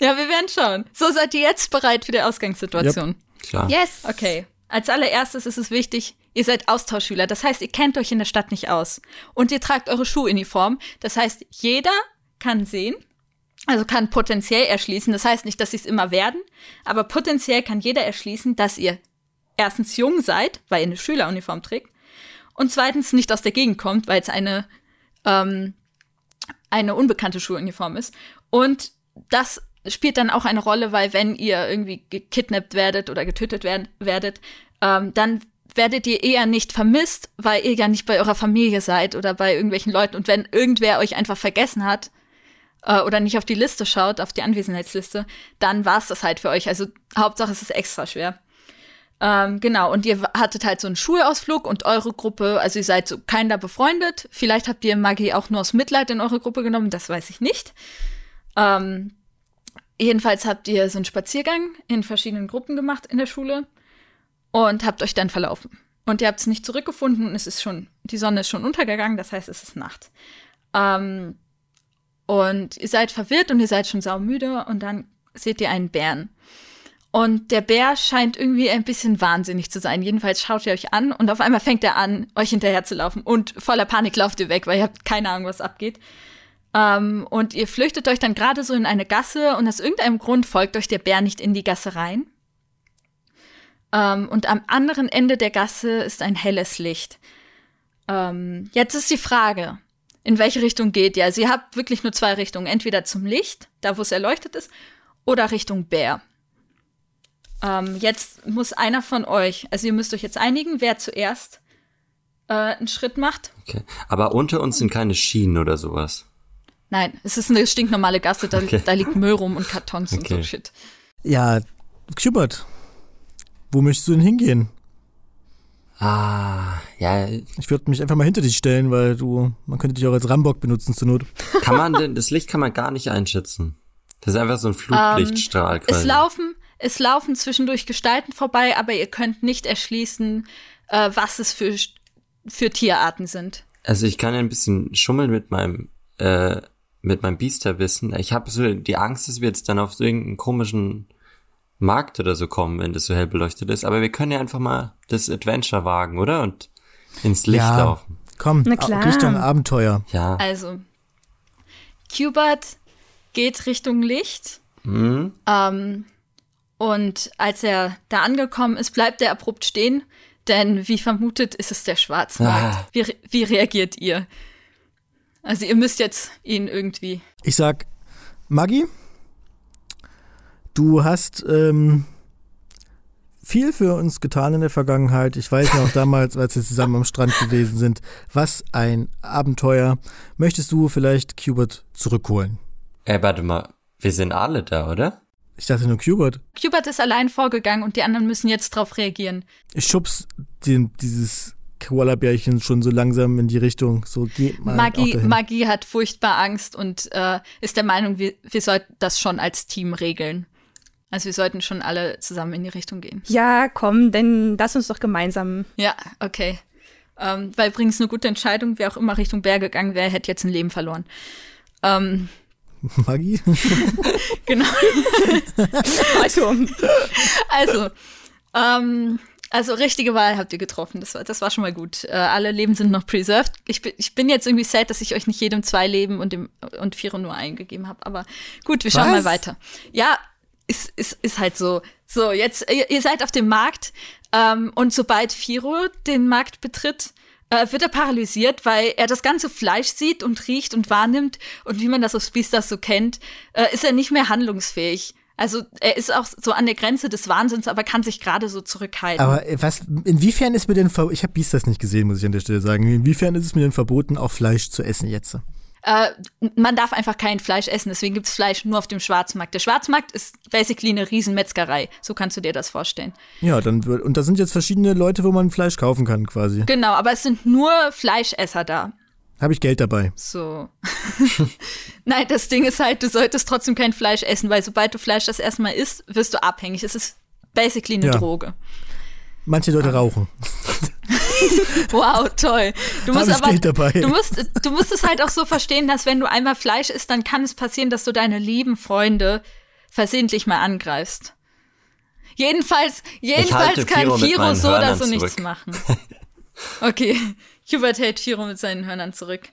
Speaker 3: Ja, wir werden schauen. So seid ihr jetzt bereit für die Ausgangssituation.
Speaker 2: Klar.
Speaker 5: Yes.
Speaker 3: Okay. Als allererstes ist es wichtig, ihr seid Austauschschüler. Das heißt, ihr kennt euch in der Stadt nicht aus. Und ihr tragt eure Schuluniform. Das heißt, jeder kann sehen, also kann potenziell erschließen. Das heißt nicht, dass sie es immer werden, aber potenziell kann jeder erschließen, dass ihr erstens jung seid, weil ihr eine Schüleruniform trägt. Und zweitens nicht aus der Gegend kommt, weil es eine, ähm, eine unbekannte Schuluniform ist. Und das spielt dann auch eine Rolle, weil wenn ihr irgendwie gekidnappt werdet oder getötet werden, werdet, ähm, dann werdet ihr eher nicht vermisst, weil ihr ja nicht bei eurer Familie seid oder bei irgendwelchen Leuten. Und wenn irgendwer euch einfach vergessen hat äh, oder nicht auf die Liste schaut, auf die Anwesenheitsliste, dann war es das halt für euch. Also Hauptsache es ist extra schwer. Ähm, genau, und ihr hattet halt so einen Schulausflug und eure Gruppe, also ihr seid so keiner befreundet. Vielleicht habt ihr Maggie auch nur aus Mitleid in eure Gruppe genommen, das weiß ich nicht. Ähm, jedenfalls habt ihr so einen Spaziergang in verschiedenen Gruppen gemacht in der Schule und habt euch dann verlaufen. Und ihr habt es nicht zurückgefunden und es ist schon, die Sonne ist schon untergegangen, das heißt, es ist Nacht. Ähm, Und ihr seid verwirrt und ihr seid schon saumüde und dann seht ihr einen Bären. Und der Bär scheint irgendwie ein bisschen wahnsinnig zu sein. Jedenfalls schaut ihr euch an und auf einmal fängt er an, euch hinterher zu laufen. Und voller Panik lauft ihr weg, weil ihr habt keine Ahnung, was abgeht. Ähm, und ihr flüchtet euch dann gerade so in eine Gasse und aus irgendeinem Grund folgt euch der Bär nicht in die Gasse rein. Ähm, und am anderen Ende der Gasse ist ein helles Licht. Ähm, jetzt ist die Frage, in welche Richtung geht ihr? Also ihr habt wirklich nur zwei Richtungen. Entweder zum Licht, da wo es erleuchtet ist, oder Richtung Bär. Ähm, jetzt muss einer von euch, also ihr müsst euch jetzt einigen, wer zuerst äh, einen Schritt macht.
Speaker 2: Okay. Aber unter uns sind keine Schienen oder sowas.
Speaker 3: Nein, es ist eine stinknormale Gasse, da,
Speaker 2: Okay.
Speaker 3: da liegt Müll rum und Kartons und so
Speaker 2: Okay.
Speaker 3: Shit.
Speaker 1: Ja, Schubert, wo möchtest du denn hingehen?
Speaker 2: Ah, ja,
Speaker 1: Ich würde mich einfach mal hinter dich stellen, weil du, man könnte dich auch als Rambock benutzen zur Not.
Speaker 2: kann man denn, das Licht kann man gar nicht einschätzen. Das ist einfach so ein Flutlichtstrahl quasi.
Speaker 3: Ähm, Es laufen, es laufen zwischendurch Gestalten vorbei, aber ihr könnt nicht erschließen, äh, was es für, für Tierarten sind.
Speaker 2: Also ich kann ja ein bisschen schummeln mit meinem, äh, mit meinem Biesterwissen. Ich habe so die Angst, dass wir jetzt dann auf so irgendeinen komischen Markt oder so kommen, wenn das so hell beleuchtet ist. Aber wir können ja einfach mal das Adventure wagen, oder? Und ins Licht
Speaker 1: Ja.
Speaker 2: laufen.
Speaker 1: Komm,
Speaker 5: Na klar.
Speaker 1: Richtung Abenteuer.
Speaker 2: Ja.
Speaker 3: Also, Qbert geht Richtung Licht.
Speaker 2: Hm?
Speaker 3: Ähm, und als er da angekommen ist, bleibt er abrupt stehen, denn wie vermutet ist es der Schwarzmarkt.
Speaker 2: Ah.
Speaker 3: Wie, wie reagiert ihr? Also ihr müsst jetzt ihn irgendwie.
Speaker 1: Ich sag, Maggi, du hast ähm, viel für uns getan in der Vergangenheit. Ich weiß noch damals, als wir zusammen am Strand gewesen sind. Was ein Abenteuer. Möchtest du vielleicht Cubert zurückholen?
Speaker 2: Ey, warte mal. Wir sind alle da, oder?
Speaker 1: Ich dachte nur Cubert.
Speaker 3: Qbert ist allein vorgegangen und die anderen müssen jetzt drauf reagieren.
Speaker 1: Ich schubs den, dieses Koala-Bärchen schon so langsam in die Richtung. So, geh mal
Speaker 3: Maggie. Maggie hat furchtbar Angst und äh, ist der Meinung, wir, wir sollten das schon als Team regeln. Also wir sollten schon alle zusammen in die Richtung gehen.
Speaker 5: Ja, komm, denn lass uns doch gemeinsam.
Speaker 3: Ja, okay. Ähm, war übrigens eine gute Entscheidung. Wer auch immer Richtung Berge gegangen wäre, hätte jetzt ein Leben verloren. Ähm,
Speaker 1: Maggie?
Speaker 3: genau.
Speaker 5: Also,
Speaker 3: Also, ähm, also richtige Wahl habt ihr getroffen. Das war, das war schon mal gut. Äh, alle Leben sind noch preserved. Ich bin, ich bin jetzt irgendwie sad, dass ich euch nicht jedem zwei Leben und dem und Vierer nur eingegeben habe. Aber gut, wir schauen
Speaker 1: Was?
Speaker 3: mal weiter. Ja, ist, ist, ist halt so. So, jetzt, ihr, ihr seid auf dem Markt ähm, und sobald Firo den Markt betritt, äh, wird er paralysiert, weil er das ganze Fleisch sieht und riecht und wahrnimmt. Und wie man das aus Beastars so kennt, äh, ist er nicht mehr handlungsfähig. Also er ist auch so an der Grenze des Wahnsinns, aber kann sich gerade so zurückhalten.
Speaker 1: Aber äh, was, inwiefern ist mir denn, ich habe Beastars nicht gesehen, muss ich an der Stelle sagen. Inwiefern ist es mir denn verboten, auch Fleisch zu essen jetzt?
Speaker 3: Äh, man darf einfach kein Fleisch essen, deswegen gibt's Fleisch nur auf dem Schwarzmarkt. Der Schwarzmarkt ist basically eine Riesenmetzgerei. So kannst du dir das vorstellen.
Speaker 1: Ja, dann wird, und da sind jetzt verschiedene Leute, wo man Fleisch kaufen kann, quasi.
Speaker 3: Genau, aber es sind nur Fleischesser da.
Speaker 1: Habe ich Geld dabei.
Speaker 3: So. Nein, das Ding ist halt, du solltest trotzdem kein Fleisch essen, weil sobald du Fleisch das erste Mal isst, wirst du abhängig. Es ist basically eine
Speaker 1: Ja.
Speaker 3: Droge.
Speaker 1: Manche Leute
Speaker 3: Ah.
Speaker 1: rauchen.
Speaker 3: Wow, toll. Du musst aber
Speaker 1: Geld dabei.
Speaker 3: du musst du musst es halt auch so verstehen, dass wenn du einmal Fleisch isst, dann kann es passieren, dass du deine lieben Freunde versehentlich mal angreifst. Jedenfalls, jedenfalls kann
Speaker 2: Firo
Speaker 3: so oder so nichts
Speaker 2: zurück.
Speaker 3: machen. Okay, Hubert hält Firo mit seinen Hörnern zurück.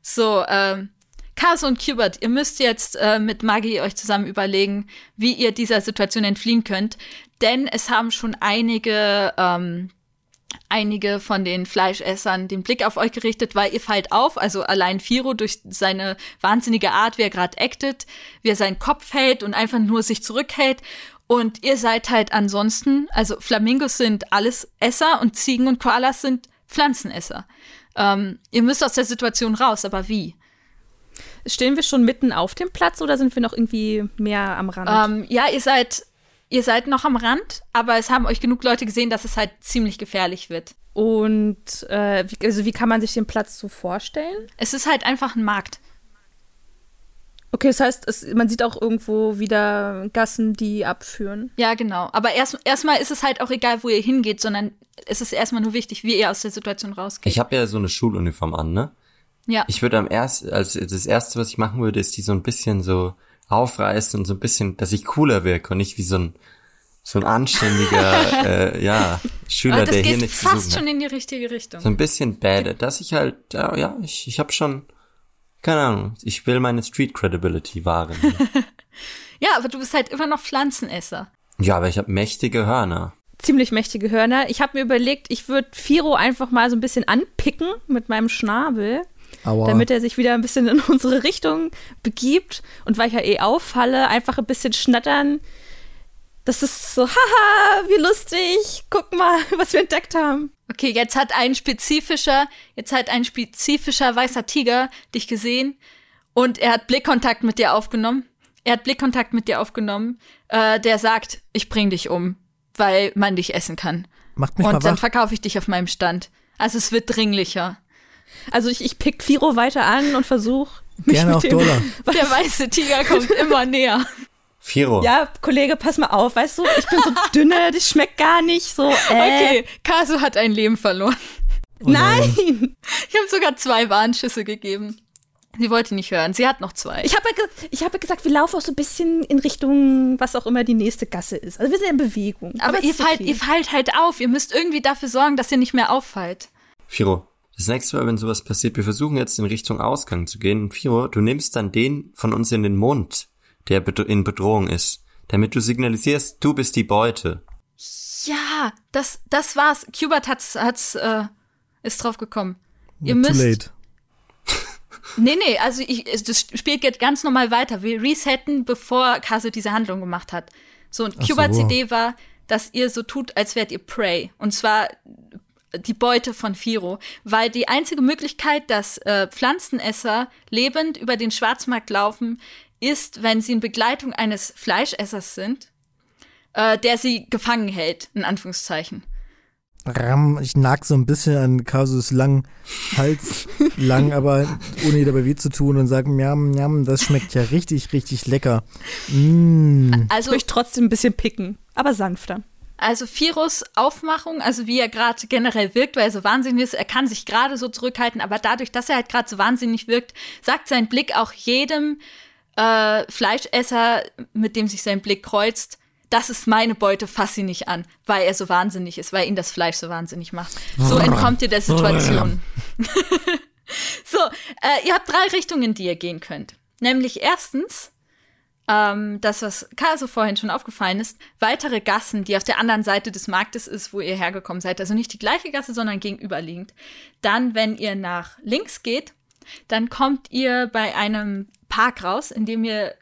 Speaker 3: So, ähm, Kars und Hubert, ihr müsst jetzt äh, mit Maggie euch zusammen überlegen, wie ihr dieser Situation entfliehen könnt. Denn es haben schon einige, ähm, einige von den Fleischessern den Blick auf euch gerichtet, weil ihr fallt auf, also allein Firo durch seine wahnsinnige Art, wie er gerade actet, wie er seinen Kopf hält und einfach nur sich zurückhält. Und ihr seid halt ansonsten, also Flamingos sind alles Esser und Ziegen und Koalas sind Pflanzenesser. Ähm, ihr müsst aus der Situation raus, aber wie?
Speaker 5: stehen wir schon mitten auf dem Platz oder sind wir noch irgendwie mehr am Rand?
Speaker 3: Ähm, ja, ihr seid, ihr seid noch am Rand, aber es haben euch genug Leute gesehen, dass es halt ziemlich gefährlich wird.
Speaker 5: Und äh, wie, also wie kann man sich den Platz so vorstellen?
Speaker 3: Es ist halt einfach ein Markt.
Speaker 5: Okay, das heißt, es, man sieht auch irgendwo wieder Gassen, die abführen.
Speaker 3: Ja, genau. Aber erst erstmal ist es halt auch egal, wo ihr hingeht, sondern es ist erstmal nur wichtig, wie ihr aus der Situation rausgeht.
Speaker 2: Ich habe ja so eine Schuluniform an, ne?
Speaker 3: Ja.
Speaker 2: Ich würde am ersten, also das erste, was ich machen würde, ist die so ein bisschen so aufreißen und so ein bisschen, dass ich cooler wirke und nicht wie so ein so ein anständiger, äh, ja, Schüler,
Speaker 3: das
Speaker 2: der hier nichts zu
Speaker 3: fast
Speaker 2: suchen
Speaker 3: schon
Speaker 2: hat.
Speaker 3: in die richtige Richtung.
Speaker 2: So ein bisschen bad, dass ich halt, ja, ja ich, ich habe schon, keine Ahnung, ich will meine Street Credibility wahren.
Speaker 3: Ja, aber du bist halt immer noch Pflanzenesser.
Speaker 2: ja, aber ich habe mächtige Hörner.
Speaker 5: Ziemlich mächtige Hörner. Ich habe mir überlegt, ich würde Firo einfach mal so ein bisschen anpicken mit meinem Schnabel,
Speaker 1: Aua.
Speaker 5: damit er sich wieder ein bisschen in unsere Richtung begibt. Und weil ich ja eh auffalle, einfach ein bisschen schnattern. Das ist so, haha, wie lustig. Guck mal, was wir entdeckt haben.
Speaker 3: Okay, jetzt hat ein spezifischer, jetzt hat ein spezifischer weißer Tiger dich gesehen und er hat Blickkontakt mit dir aufgenommen. Er hat Blickkontakt mit dir aufgenommen, äh, der sagt, ich bring dich um, weil man dich essen kann.
Speaker 1: Macht mich
Speaker 3: und
Speaker 1: mal
Speaker 3: dann
Speaker 1: wach.
Speaker 3: verkaufe ich dich auf meinem Stand. Also es wird dringlicher.
Speaker 5: Also ich, ich pick Firo weiter an und versuche mich
Speaker 1: Gerne
Speaker 5: mit
Speaker 1: auf
Speaker 5: dem,
Speaker 1: Dollar.
Speaker 3: Der weiße Tiger kommt immer näher.
Speaker 2: Firo.
Speaker 5: Ja, Kollege, pass mal auf, weißt du, ich bin so dünne, das schmeckt gar nicht so. Äh,
Speaker 3: Okay, Kasu hat ein Leben verloren.
Speaker 5: Nein!
Speaker 3: Ich habe sogar zwei Warnschüsse gegeben. Sie wollte nicht hören. Sie hat noch zwei.
Speaker 5: Ich habe ja, ge ich hab ja gesagt, wir laufen auch so ein bisschen in Richtung, was auch immer die nächste Gasse ist. Also wir sind in Bewegung.
Speaker 3: aber
Speaker 5: es
Speaker 3: ihr fallt,
Speaker 5: okay.
Speaker 3: ihr fallt halt auf. Ihr müsst irgendwie dafür sorgen, dass ihr nicht mehr auffallt.
Speaker 2: Firo, das nächste Mal, wenn sowas passiert, wir versuchen jetzt in Richtung Ausgang zu gehen. Und Firo, du nimmst dann den von uns in den Mund, der in Bedrohung ist, damit du signalisierst, du bist die Beute.
Speaker 3: Ja, das, das war's. Qbert hat's, hat's, äh, ist drauf gekommen. Ihr
Speaker 1: Too
Speaker 3: müsst.
Speaker 1: late.
Speaker 3: Nee, nee, also ich, das Spiel geht ganz normal weiter. Wir resetten, bevor Kasu diese Handlung gemacht hat. So, und
Speaker 1: Ach so.
Speaker 3: Qberts Idee war, dass ihr so tut, als wärt ihr Prey. Und zwar die Beute von Firo. Weil die einzige Möglichkeit, dass äh, Pflanzenesser lebend über den Schwarzmarkt laufen, ist, wenn sie in Begleitung eines Fleischessers sind, äh, der sie gefangen hält, in Anführungszeichen.
Speaker 1: Ram, ich nag so ein bisschen an Kasus langen Hals lang, aber ohne dabei weh zu tun und sag, miam, miam, das schmeckt ja richtig, richtig lecker. Mm.
Speaker 5: Ich
Speaker 3: Also
Speaker 5: möchte trotzdem ein bisschen picken, aber sanfter.
Speaker 3: Also Firos Aufmachung, also wie er gerade generell wirkt, weil er so wahnsinnig ist, er kann sich gerade so zurückhalten, aber dadurch, dass er halt gerade so wahnsinnig wirkt, sagt sein Blick auch jedem äh, Fleischesser, mit dem sich sein Blick kreuzt, das ist meine Beute, fass sie nicht an, weil er so wahnsinnig ist, weil ihn das Fleisch so wahnsinnig macht. So entkommt ihr der Situation. so, äh, ihr habt drei Richtungen, die ihr gehen könnt. Nämlich erstens, ähm, das, was Kaso vorhin schon aufgefallen ist, weitere Gassen, die auf der anderen Seite des Marktes ist, wo ihr hergekommen seid. Also nicht die gleiche Gasse, sondern gegenüberliegend. Dann, wenn ihr nach links geht, dann kommt ihr bei einem Park raus, in dem ihr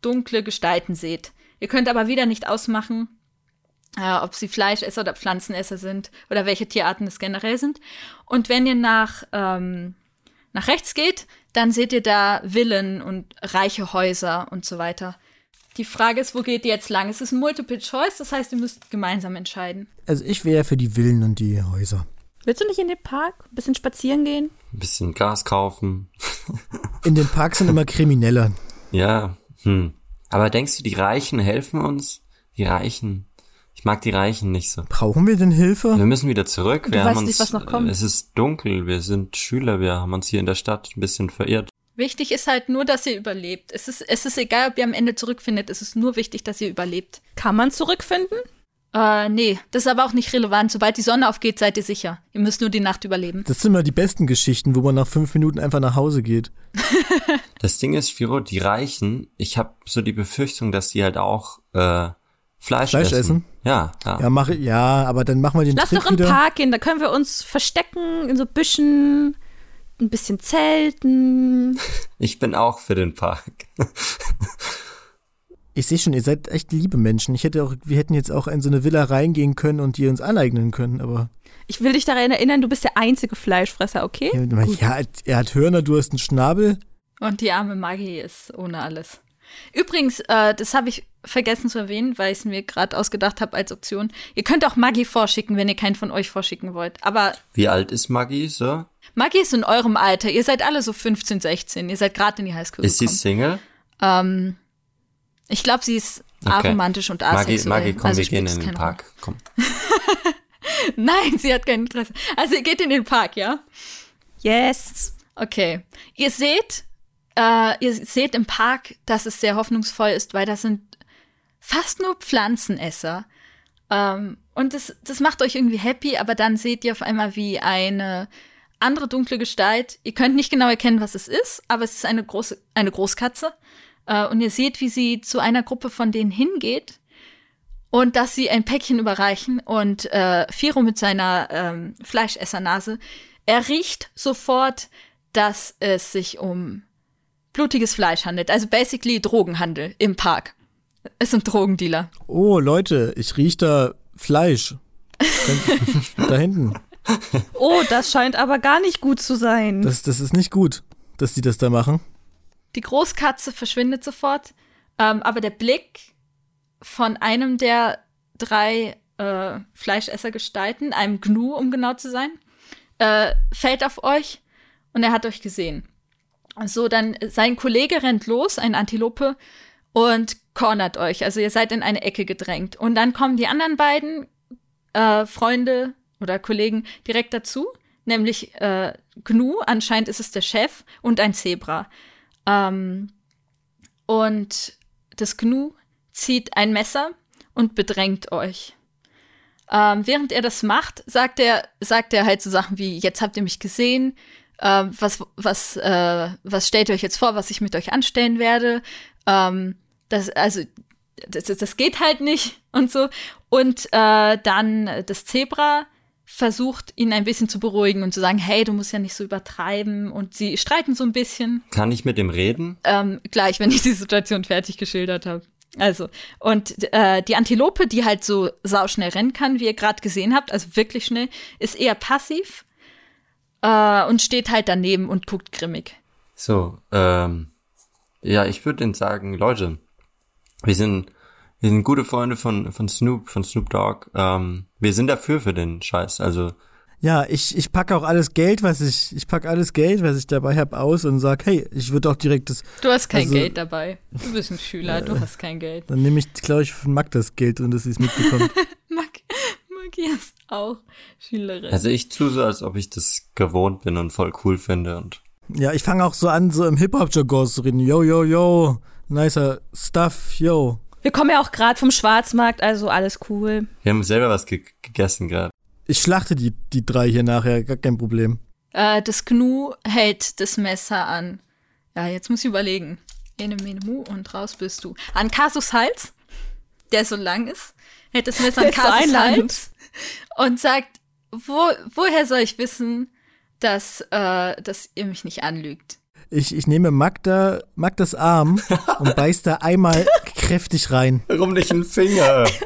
Speaker 3: dunkle Gestalten seht. Ihr könnt aber wieder nicht ausmachen, äh, ob sie Fleischesser oder Pflanzenesser sind oder welche Tierarten es generell sind. Und wenn ihr nach, ähm, nach rechts geht, dann seht ihr da Villen und reiche Häuser und so weiter. Die Frage ist, wo geht ihr jetzt lang? Es ist ein Multiple-Choice, das heißt, ihr müsst gemeinsam entscheiden.
Speaker 1: Also ich wäre für die Villen und die Häuser.
Speaker 5: Willst du nicht in den Park ein bisschen spazieren gehen?
Speaker 2: Ein bisschen Gas kaufen.
Speaker 1: In den Parks sind immer Kriminelle.
Speaker 2: Ja, hm. Aber denkst du, die Reichen helfen uns? Die Reichen. Ich mag die Reichen nicht so.
Speaker 1: Brauchen wir denn Hilfe?
Speaker 2: Wir müssen wieder zurück. Wir
Speaker 5: Du
Speaker 2: haben
Speaker 5: weißt
Speaker 2: uns,
Speaker 5: nicht, was noch kommt.
Speaker 2: Es ist dunkel. Wir sind Schüler. Wir haben uns hier in der Stadt ein bisschen verirrt.
Speaker 3: Wichtig ist halt nur, dass ihr überlebt. Es ist, es ist egal, ob ihr am Ende zurückfindet, es ist nur wichtig, dass ihr überlebt.
Speaker 5: Kann man zurückfinden?
Speaker 3: Äh, nee, das ist aber auch nicht relevant. Sobald die Sonne aufgeht, seid ihr sicher. Ihr müsst nur die Nacht überleben.
Speaker 1: Das sind immer die besten Geschichten, wo man nach fünf Minuten einfach nach Hause geht.
Speaker 2: Das Ding ist, Firo, die Reichen, ich habe so die Befürchtung, dass die halt auch äh, Fleisch,
Speaker 1: Fleisch
Speaker 2: essen.
Speaker 1: essen?
Speaker 2: Ja, ja.
Speaker 1: Ja, mache ja, aber dann machen wir den
Speaker 5: Lass
Speaker 1: Trick
Speaker 5: doch im
Speaker 1: wieder.
Speaker 5: Park gehen, da können wir uns verstecken in so Büschen, ein bisschen zelten.
Speaker 2: Ich bin auch für den Park.
Speaker 1: Ich sehe schon, ihr seid echt liebe Menschen. Ich hätte auch, wir hätten jetzt auch in so eine Villa reingehen können und die uns aneignen können, aber
Speaker 5: Ich will dich daran erinnern, du bist der einzige Fleischfresser, okay?
Speaker 1: ja, er hat Hörner, du hast einen Schnabel.
Speaker 3: Und die arme Maggie ist ohne alles. Übrigens, äh, das habe ich vergessen zu erwähnen, weil ich es mir gerade ausgedacht habe als Option. Ihr könnt auch Maggie vorschicken, wenn ihr keinen von euch vorschicken wollt. Aber
Speaker 2: Wie alt ist Maggie so?
Speaker 3: Maggie ist in eurem Alter. Ihr seid alle so 15, 16. Ihr seid gerade in die Highschool
Speaker 2: Ist sie
Speaker 3: gekommen.
Speaker 2: Single?
Speaker 3: Ähm, ich glaube, sie ist
Speaker 2: Okay.
Speaker 3: aromantisch und
Speaker 2: Maggie,
Speaker 3: asexuell.
Speaker 2: Maggie, komm,
Speaker 3: also
Speaker 2: wir gehen
Speaker 3: es
Speaker 2: in den Park. Komm.
Speaker 3: Nein, sie hat kein Interesse. Also ihr geht in den Park, ja?
Speaker 5: Yes.
Speaker 3: Okay. Ihr seht, äh, ihr seht im Park, dass es sehr hoffnungsvoll ist, weil das sind fast nur Pflanzenesser. Ähm, und das, das macht euch irgendwie happy, aber dann seht ihr auf einmal wie eine andere dunkle Gestalt. Ihr könnt nicht genau erkennen, was es ist, aber es ist eine große, eine Großkatze. Äh, und ihr seht, wie sie zu einer Gruppe von denen hingeht und dass sie ein Päckchen überreichen und äh, Firo mit seiner ähm, Fleischessernase, er riecht sofort, dass es sich um blutiges Fleisch handelt. Also basically Drogenhandel im Park. Es sind Drogendealer.
Speaker 1: Oh, Leute, ich riech da Fleisch. da hinten.
Speaker 5: Oh, das scheint aber gar nicht gut zu sein.
Speaker 1: Das, das ist nicht gut, dass die das da machen.
Speaker 3: Die Großkatze verschwindet sofort, ähm, aber der Blick von einem der drei äh, Fleischessergestalten, einem Gnu, um genau zu sein, äh, fällt auf euch und er hat euch gesehen. So, dann sein Kollege rennt los, ein Antilope, und cornert euch. Also ihr seid in eine Ecke gedrängt. Und dann kommen die anderen beiden äh, Freunde oder Kollegen direkt dazu, nämlich äh, Gnu, anscheinend ist es der Chef, und ein Zebra. Ähm, und das Gnu zieht ein Messer und bedrängt euch. Ähm, während er das macht, sagt er, sagt er halt so Sachen wie, jetzt habt ihr mich gesehen, äh, was, was, äh, was stellt ihr euch jetzt vor, was ich mit euch anstellen werde? Ähm, das, also, das, das geht halt nicht und so. Und äh, dann das Zebra versucht, ihn ein bisschen zu beruhigen und zu sagen, hey, du musst ja nicht so übertreiben. Und sie streiten so ein bisschen.
Speaker 2: Kann ich mit dem reden?
Speaker 3: Ähm, gleich, wenn ich die Situation fertig geschildert habe. Also, und äh, die Antilope, die halt so sauschnell rennen kann, wie ihr gerade gesehen habt, also wirklich schnell, ist eher passiv äh, und steht halt daneben und guckt grimmig.
Speaker 2: So, ähm, ja, ich würde denen sagen, Leute, wir sind, wir sind gute Freunde von, von Snoop, von Snoop Dogg. Ähm, wir sind dafür für den Scheiß. Also
Speaker 1: Ja, ich, ich packe auch alles Geld, was ich, ich packe alles Geld, was ich dabei habe, aus und sag, hey, ich würde auch direkt das,
Speaker 3: Du hast kein
Speaker 1: Also-
Speaker 3: Geld dabei. Du bist ein Schüler, du hast kein Geld.
Speaker 1: dann nehme ich, glaube ich, von Mac das Geld und dass sie es mitbekommt.
Speaker 3: Mag, Magie ist auch Schülerin.
Speaker 2: Also ich tue so, als ob ich das gewohnt bin und voll cool finde und
Speaker 1: ja, ich fange auch so an, so im Hip-Hop-Jargon zu reden. Yo, yo, yo, nicer stuff, yo.
Speaker 5: Wir kommen ja auch gerade vom Schwarzmarkt, also alles cool.
Speaker 2: wir haben selber was ge gegessen gerade.
Speaker 1: Ich schlachte die, die drei hier nachher, gar kein Problem.
Speaker 3: Äh, das Gnu hält das Messer an. Ja, jetzt muss ich überlegen. Ene, mene, mu und raus bist du. An Kasus Hals, der so lang ist, hält das Messer an Kasus. Hals und sagt, wo, woher soll ich wissen, dass, äh, dass ihr mich nicht anlügt?
Speaker 1: Ich, ich nehme Magda, Magdas Arm und beiß da einmal kräftig rein.
Speaker 2: Warum nicht ein Finger?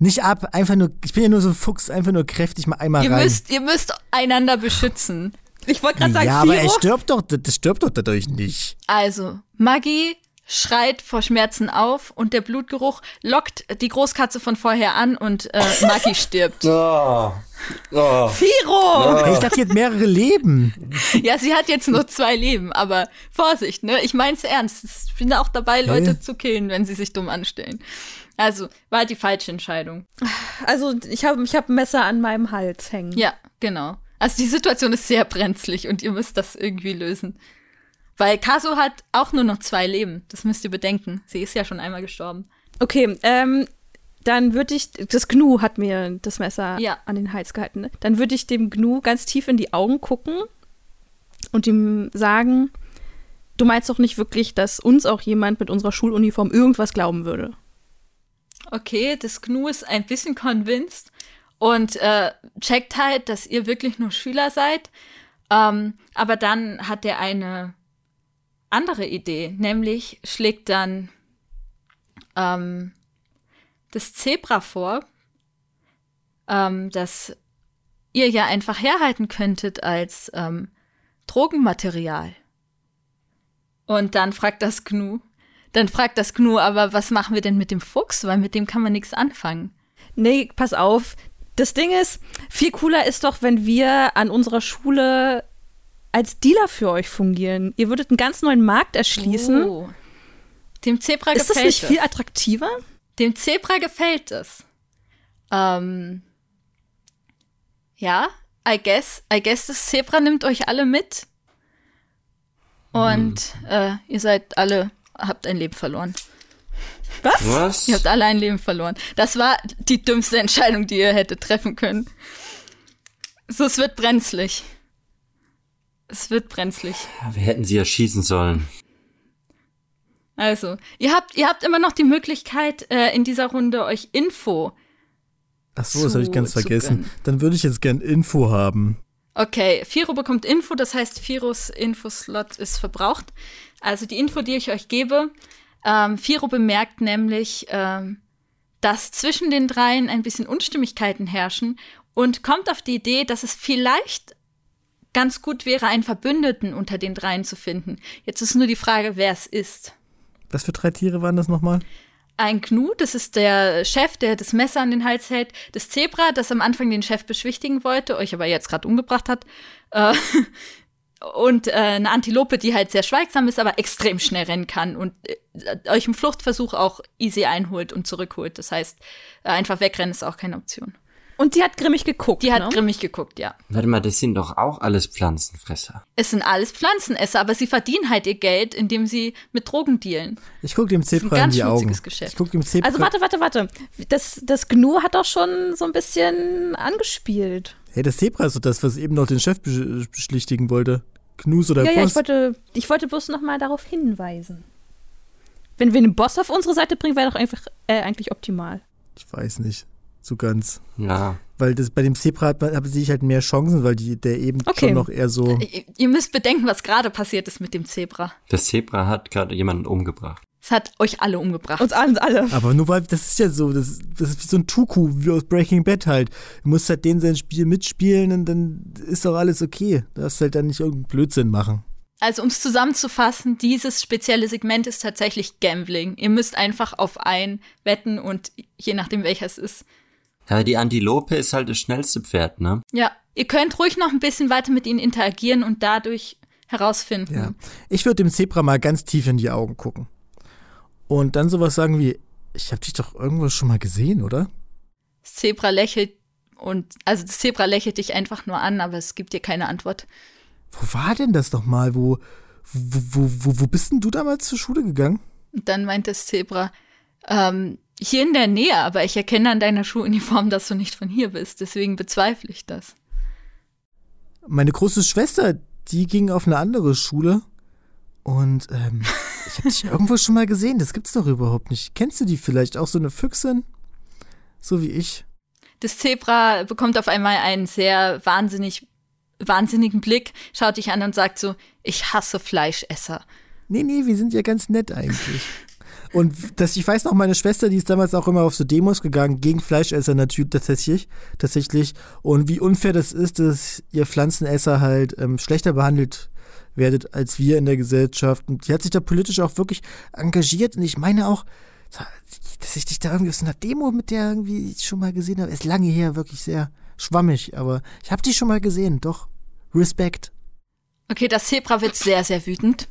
Speaker 1: Nicht ab, einfach nur, ich bin ja nur so ein Fuchs, einfach nur kräftig mal einmal
Speaker 3: Ihr
Speaker 1: rein.
Speaker 3: müsst, ihr müsst einander beschützen.
Speaker 5: Ich wollte gerade sagen,
Speaker 1: ja, aber er
Speaker 5: Firo.
Speaker 1: stirbt doch, das stirbt doch dadurch nicht.
Speaker 3: Also, Maggie schreit vor Schmerzen auf und der Blutgeruch lockt die Großkatze von vorher an und äh, Maggie stirbt.
Speaker 2: Oh. Oh.
Speaker 5: Firo!
Speaker 1: Hey, ich dachte, die hat mehrere Leben.
Speaker 3: Ja, sie hat jetzt nur zwei Leben, aber Vorsicht, ne? Ich mein's ernst. Ich bin auch dabei, Leute zu killen, wenn sie sich dumm anstellen. Also, war die falsche Entscheidung.
Speaker 5: Also ich habe ich hab ein Messer an meinem Hals hängen.
Speaker 3: Ja, genau. Also die Situation ist sehr brenzlig und ihr müsst das irgendwie lösen. Weil Kaso hat auch nur noch zwei Leben. Das müsst ihr bedenken. Sie ist ja schon einmal gestorben.
Speaker 5: Okay, ähm, dann würde ich, das Gnu hat mir das Messer
Speaker 3: Ja.
Speaker 5: an den Hals gehalten, ne? dann würde ich dem Gnu ganz tief in die Augen gucken und ihm sagen, du meinst doch nicht wirklich, dass uns auch jemand mit unserer Schuluniform irgendwas glauben würde.
Speaker 3: Okay, das Gnu ist ein bisschen convinced und äh, checkt halt, dass ihr wirklich nur Schüler seid. Ähm, aber dann hat er eine andere Idee, nämlich schlägt dann ähm, das Zebra vor, ähm, dass ihr ja einfach herhalten könntet als ähm, Drogenmaterial. Und dann fragt das Gnu, dann fragt das Gnu, aber was machen wir denn mit dem Fuchs? Weil mit dem kann man nichts anfangen.
Speaker 5: Nee, pass auf. Das Ding ist, viel cooler ist doch, wenn wir an unserer Schule als Dealer für euch fungieren. Ihr würdet einen ganz neuen Markt erschließen.
Speaker 3: Oh. Dem Zebra
Speaker 5: ist das
Speaker 3: gefällt
Speaker 5: nicht
Speaker 3: es.
Speaker 5: viel attraktiver?
Speaker 3: Dem Zebra gefällt es. Ähm, ja, I guess, I guess das Zebra nimmt euch alle mit. Und äh, ihr seid alle, habt ein Leben verloren.
Speaker 2: Was?
Speaker 3: Ihr habt alle ein Leben verloren. Das war die dümmste Entscheidung, die ihr hättet treffen können. So, es wird brenzlig. Es wird brenzlig.
Speaker 2: Wir hätten sie erschießen sollen.
Speaker 3: Also, ihr habt, ihr habt immer noch die Möglichkeit, äh, in dieser Runde euch Info.
Speaker 1: Ach so, das habe ich
Speaker 3: zu-
Speaker 1: ganz
Speaker 3: zu
Speaker 1: vergessen.
Speaker 3: gönnen.
Speaker 1: Dann würde ich jetzt gern Info haben.
Speaker 3: Okay, Firo bekommt Info, das heißt, Firos Infoslot ist verbraucht. Also die Info, die ich euch gebe, ähm, Firo bemerkt nämlich, ähm, dass zwischen den dreien ein bisschen Unstimmigkeiten herrschen und kommt auf die Idee, dass es vielleicht ganz gut wäre, einen Verbündeten unter den dreien zu finden. Jetzt ist nur die Frage, wer es ist.
Speaker 1: Was für drei Tiere waren das nochmal?
Speaker 3: Ein Gnu, das ist der Chef, der das Messer an den Hals hält. Das Zebra, das am Anfang den Chef beschwichtigen wollte, euch aber jetzt gerade umgebracht hat. Äh, und äh, eine Antilope, die halt sehr schweigsam ist, aber extrem schnell rennen kann und äh, euch im Fluchtversuch auch easy einholt und zurückholt. Das heißt, äh, einfach wegrennen ist auch keine Option.
Speaker 5: Und die hat grimmig geguckt.
Speaker 3: Die hat
Speaker 5: ne?
Speaker 3: grimmig geguckt, ja.
Speaker 2: Warte mal, das sind doch auch alles Pflanzenfresser.
Speaker 3: Es sind alles Pflanzenesser, aber sie verdienen halt ihr Geld, indem sie mit Drogen dealen.
Speaker 1: Ich gucke dem
Speaker 3: ein
Speaker 1: Zebra in
Speaker 3: ganz
Speaker 1: die Augen.
Speaker 3: Geschäft.
Speaker 1: Ich gucke dem Zebra.
Speaker 5: Also warte, warte, warte. Das, das Gnu hat doch schon so ein bisschen angespielt.
Speaker 1: Hey, das Zebra ist doch das, was eben noch den Chef besch- beschlichtigen wollte. Knus oder
Speaker 5: ja, ja,
Speaker 1: Boss.
Speaker 5: ich wollte, ich wollte bloß noch mal darauf hinweisen. Wenn wir einen Boss auf unsere Seite bringen, wäre doch einfach äh, eigentlich optimal.
Speaker 1: ich weiß nicht. So ganz.
Speaker 2: Ja.
Speaker 1: Weil das, bei dem Zebra hat man, sehe ich halt mehr Chancen, weil die, der eben
Speaker 5: Okay.
Speaker 1: schon noch eher so.
Speaker 3: Ihr, ihr müsst bedenken, was gerade passiert ist mit dem Zebra.
Speaker 2: Das Zebra hat gerade jemanden umgebracht.
Speaker 3: Es hat euch alle umgebracht.
Speaker 5: Uns allen, alle.
Speaker 1: Aber nur weil, das ist ja so, das, das ist wie so ein Tuku, wie aus Breaking Bad halt. Du musst halt den sein Spiel mitspielen und dann ist doch alles okay. Du darfst halt dann nicht irgendeinen Blödsinn machen.
Speaker 3: Also um es zusammenzufassen, dieses spezielle Segment ist tatsächlich Gambling. Ihr müsst einfach auf einen wetten und je nachdem welcher es ist.
Speaker 2: Aber die Antilope ist halt das schnellste Pferd, ne?
Speaker 3: Ja, ihr könnt ruhig noch ein bisschen weiter mit ihnen interagieren und dadurch herausfinden.
Speaker 1: Ja. Ich würde dem Zebra mal ganz tief in die Augen gucken. Und dann sowas sagen wie, ich habe dich doch irgendwo schon mal gesehen, oder?
Speaker 3: Das Zebra lächelt und also das Zebra lächelt dich einfach nur an, aber es gibt dir keine Antwort.
Speaker 1: Wo war denn das doch mal? Wo, wo, wo, wo, wo bist denn du damals zur Schule gegangen?
Speaker 3: Und dann meint das Zebra, ähm, hier in der Nähe, aber ich erkenne an deiner Schuhuniform, dass du nicht von hier bist. Deswegen bezweifle ich das.
Speaker 1: Meine große Schwester, die ging auf eine andere Schule. Und ähm, ich habe dich irgendwo schon mal gesehen. Das gibt's doch überhaupt nicht. Kennst du die vielleicht? Auch so eine Füchsin? So wie ich.
Speaker 3: Das Zebra bekommt auf einmal einen sehr wahnsinnig, wahnsinnigen Blick, schaut dich an und sagt so, ich hasse Fleischesser.
Speaker 1: Nee, nee, wir sind ja ganz nett eigentlich. Und das, ich weiß noch, meine Schwester, die ist damals auch immer auf so Demos gegangen, gegen Fleischesser natürlich tatsächlich, tatsächlich. Und wie unfair das ist, dass ihr Pflanzenesser halt ähm, schlechter behandelt werdet als wir in der Gesellschaft. Und die hat sich da politisch auch wirklich engagiert. Und ich meine auch, dass ich dich da irgendwie auf so einer Demo mit der irgendwie schon mal gesehen habe. Ist lange her, wirklich sehr schwammig. Aber ich habe die schon mal gesehen, doch. Respekt.
Speaker 3: Okay, das Zebra wird sehr, sehr wütend.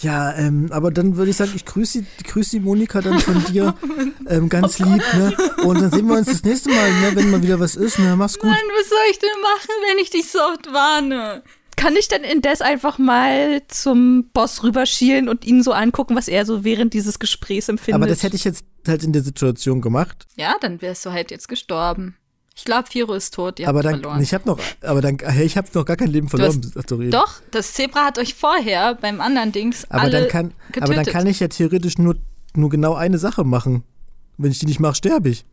Speaker 1: Ja, ähm, aber dann würde ich sagen, ich grüße die, grüße die Monika dann von dir ähm, ganz lieb, ne? Und dann sehen wir uns das nächste Mal, ne, wenn mal wieder was ist, ne? Mach's gut.
Speaker 3: Mann, was soll ich denn machen, wenn ich dich so oft warne?
Speaker 5: Kann ich denn indes einfach mal zum Boss rüberschielen und ihn so angucken, was er so während dieses Gesprächs empfindet?
Speaker 1: Aber das hätte ich jetzt halt in der Situation gemacht.
Speaker 3: Ja, dann wärst du halt jetzt gestorben. Ich glaube, Firo ist tot,
Speaker 1: aber dann,
Speaker 3: verloren.
Speaker 1: ich habe noch, aber dann, hey, ich habe noch gar kein Leben verloren.
Speaker 3: hast-. Doch, das Zebra hat euch vorher beim anderen Dings
Speaker 1: aber
Speaker 3: alle
Speaker 1: dann kann,
Speaker 3: getötet.
Speaker 1: aber dann kann ich ja theoretisch nur, nur genau eine Sache machen. Wenn ich die nicht mache, sterbe ich.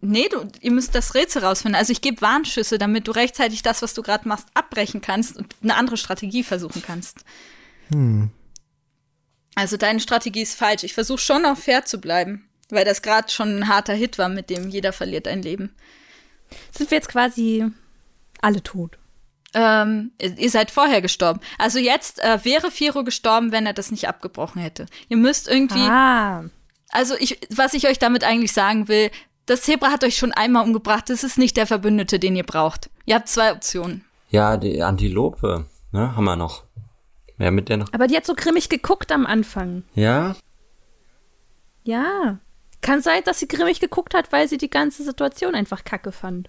Speaker 3: Nee, du, ihr müsst das Rätsel rausfinden. Also ich gebe Warnschüsse, damit du rechtzeitig das, was du gerade machst, abbrechen kannst und eine andere Strategie versuchen kannst.
Speaker 1: Hm.
Speaker 3: Also deine Strategie ist falsch. Ich versuche schon auch fair zu bleiben, weil das gerade schon ein harter Hit war, mit dem jeder verliert ein Leben.
Speaker 5: Sind wir jetzt quasi alle tot?
Speaker 3: Ähm, ihr seid vorher gestorben. Also jetzt äh, wäre Firo gestorben, wenn er das nicht abgebrochen hätte. Ihr müsst irgendwie
Speaker 5: Ah.
Speaker 3: Also ich, was ich euch damit eigentlich sagen will, das Zebra hat euch schon einmal umgebracht. Das ist nicht der Verbündete, den ihr braucht. Ihr habt zwei Optionen.
Speaker 2: Ja, die Antilope, ne, haben wir noch. Wer mit der noch?
Speaker 5: Aber die hat so grimmig geguckt am Anfang.
Speaker 2: Ja?
Speaker 5: Ja. Kann sein, dass sie grimmig geguckt hat, weil sie die ganze Situation einfach kacke fand.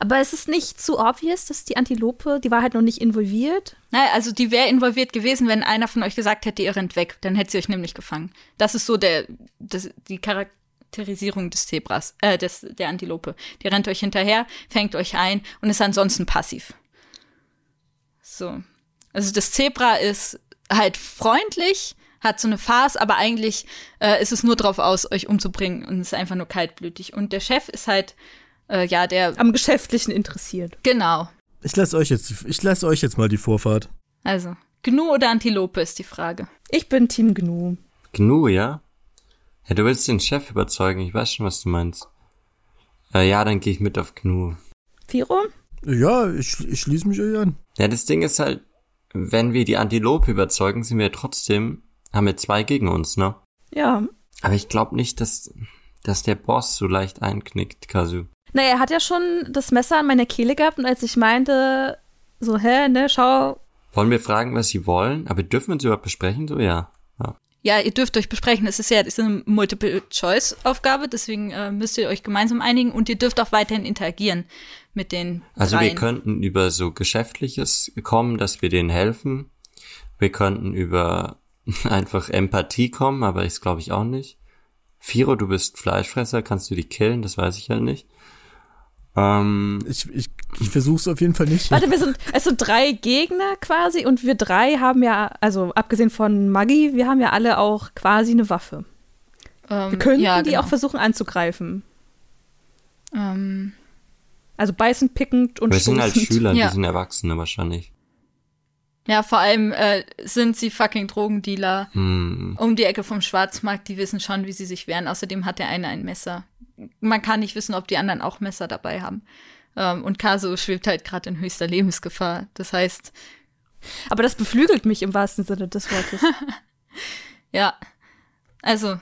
Speaker 5: Aber es ist nicht zu obvious, dass die Antilope, die war halt noch nicht involviert.
Speaker 3: Naja, also die wäre involviert gewesen, wenn einer von euch gesagt hätte, ihr rennt weg. Dann hätte sie euch nämlich gefangen. Das ist so der, das, die Charakterisierung des Zebras, äh, des, der Antilope. Die rennt euch hinterher, fängt euch ein und ist ansonsten passiv. So. Also das Zebra ist halt freundlich, hat so eine Farce, aber eigentlich äh, ist es nur drauf aus, euch umzubringen und ist einfach nur kaltblütig. Und der Chef ist halt, äh, ja, der.
Speaker 5: Am Geschäftlichen interessiert.
Speaker 3: Genau.
Speaker 1: Ich lasse euch jetzt, ich lasse euch jetzt mal die Vorfahrt.
Speaker 3: Also, Gnu oder Antilope ist die Frage.
Speaker 5: Ich bin Team Gnu.
Speaker 2: Gnu, ja? Ja, du willst den Chef überzeugen, ich weiß schon, was du meinst. Äh, ja, dann gehe ich mit auf Gnu.
Speaker 5: Firo?
Speaker 1: Ja, ich, ich schließe mich euch an.
Speaker 2: Ja, das Ding ist halt, wenn wir die Antilope überzeugen, sind wir trotzdem, haben wir zwei gegen uns, ne?
Speaker 5: Ja.
Speaker 2: Aber ich glaube nicht, dass, dass der Boss so leicht einknickt, Kazu.
Speaker 5: Naja, er hat ja schon das Messer an meiner Kehle gehabt und als ich meinte, so, hä, ne, schau.
Speaker 2: Wollen wir fragen, was sie wollen? Aber dürfen wir uns überhaupt besprechen? So, ja. ja.
Speaker 3: Ja, ihr dürft euch besprechen. Es ist ja es ist eine Multiple-Choice-Aufgabe, deswegen äh, müsst ihr euch gemeinsam einigen und ihr dürft auch weiterhin interagieren mit den
Speaker 2: Also
Speaker 3: dreien.
Speaker 2: wir könnten über so Geschäftliches kommen, dass wir denen helfen. Wir könnten über einfach Empathie kommen, aber ich glaube ich auch nicht. Firo, du bist Fleischfresser, kannst du die killen? Das weiß ich halt nicht. Ähm,
Speaker 1: Ich, ich, ich versuche es auf jeden Fall nicht.
Speaker 5: Warte, wir sind, es sind drei Gegner quasi und wir drei haben ja, also abgesehen von Maggie, wir haben ja alle auch quasi eine Waffe.
Speaker 3: ähm,
Speaker 5: Wir könnten
Speaker 3: ja,
Speaker 5: die
Speaker 3: genau.
Speaker 5: auch versuchen anzugreifen.
Speaker 3: Ähm,
Speaker 5: Also beißend, pickend und
Speaker 2: wir sind halt. Schüler,
Speaker 3: Ja.
Speaker 2: die sind Erwachsene wahrscheinlich.
Speaker 3: Ja, vor allem äh, sind sie fucking Drogendealer
Speaker 2: Hm.
Speaker 3: um die Ecke vom Schwarzmarkt. Die wissen schon, wie sie sich wehren. Außerdem hat der eine ein Messer. Man kann nicht wissen, ob die anderen auch Messer dabei haben. Ähm, und Kaso schwebt halt gerade in höchster Lebensgefahr. Das heißt,
Speaker 5: Aber das beflügelt mich im wahrsten Sinne des Wortes.
Speaker 3: ja, also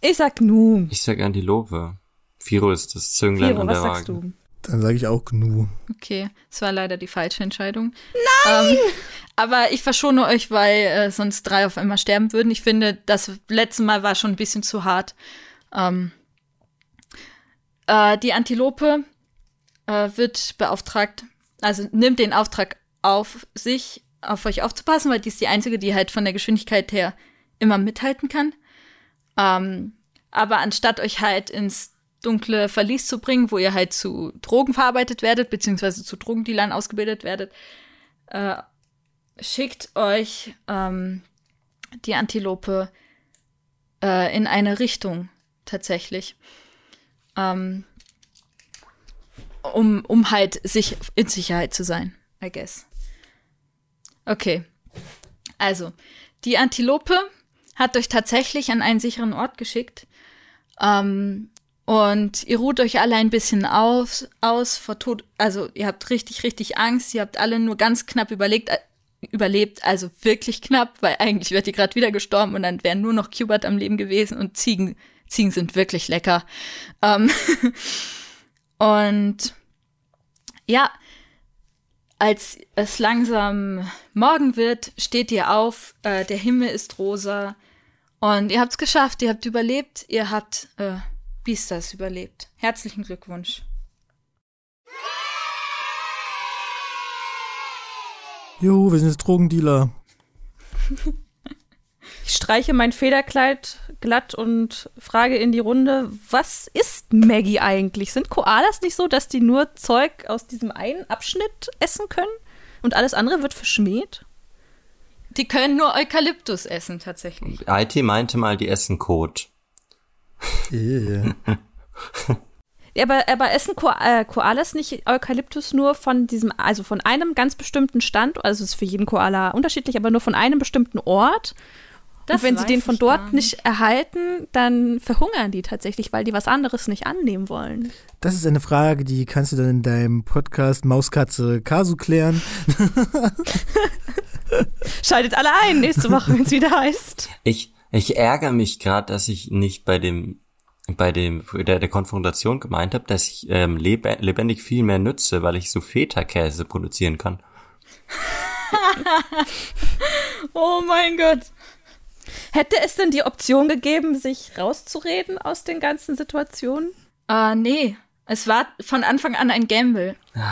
Speaker 5: Ich sag nu.
Speaker 2: Ich sag Antilope. Firo ist das Zünglein
Speaker 5: Firo,
Speaker 2: an
Speaker 5: was
Speaker 2: der
Speaker 5: sagst
Speaker 2: Wagen.
Speaker 5: du?
Speaker 1: Dann sage ich auch Gnu.
Speaker 3: Okay, es war leider die falsche Entscheidung. Nein! Ähm, aber ich verschone euch, weil äh, sonst drei auf einmal sterben würden. Ich finde, das letzte Mal war schon ein bisschen zu hart. Ähm, äh, die Antilope äh, wird beauftragt, also nimmt den Auftrag auf sich, auf euch aufzupassen, weil die ist die einzige, die halt von der Geschwindigkeit her immer mithalten kann. Ähm, aber anstatt euch halt ins dunkle Verlies zu bringen, wo ihr halt zu Drogen verarbeitet werdet, beziehungsweise zu Drogendealern ausgebildet werdet, äh, schickt euch ähm, die Antilope äh, in eine Richtung tatsächlich. Ähm, um, um halt sich in Sicherheit zu sein, I guess. Okay. Also, die Antilope hat euch tatsächlich an einen sicheren Ort geschickt. Ähm, und ihr ruht euch alle ein bisschen aus, aus vor Tod. Also, ihr habt richtig, richtig Angst. Ihr habt alle nur ganz knapp überlegt, äh, überlebt. Also wirklich knapp, weil eigentlich wärt ihr gerade wieder gestorben und dann wären nur noch Cubert am Leben gewesen und Ziegen. Ziegen sind wirklich lecker. Ähm und ja, als es langsam Morgen wird, steht ihr auf, äh, der Himmel ist rosa und ihr habt's geschafft, ihr habt überlebt, ihr habt äh, Beastars überlebt. Herzlichen Glückwunsch.
Speaker 1: Jo, wir sind jetzt Drogendealer.
Speaker 5: Ich streiche mein Federkleid glatt und frage in die Runde, was ist Maggie eigentlich? Sind Koalas nicht so, dass die nur Zeug aus diesem einen Abschnitt essen können und alles andere wird verschmäht?
Speaker 3: Die können nur Eukalyptus essen, tatsächlich.
Speaker 2: IT meinte mal, die essen Kot.
Speaker 1: Yeah.
Speaker 5: Ja, aber, aber essen Ko äh, Koalas nicht Eukalyptus nur von diesem, also von einem ganz bestimmten Stand, also es ist für jeden Koala unterschiedlich, aber nur von einem bestimmten Ort.
Speaker 3: Das
Speaker 5: und wenn sie den von dort
Speaker 3: gar
Speaker 5: nicht erhalten, dann verhungern die tatsächlich, weil die was anderes nicht annehmen wollen.
Speaker 1: Das ist eine Frage, die kannst du dann in deinem Podcast Mauskatze Kasu klären.
Speaker 5: Schaltet alle ein nächste Woche, wenn es wieder heißt.
Speaker 2: Ich, ich ärgere mich gerade, dass ich nicht bei dem bei dem der, der Konfrontation gemeint habe, dass ich ähm, lebe, lebendig viel mehr nütze, weil ich so Feta-Käse produzieren kann.
Speaker 3: Oh mein Gott.
Speaker 5: Hätte es denn die Option gegeben, sich rauszureden aus den ganzen Situationen?
Speaker 3: Äh, nee. Es war von Anfang an ein Gamble.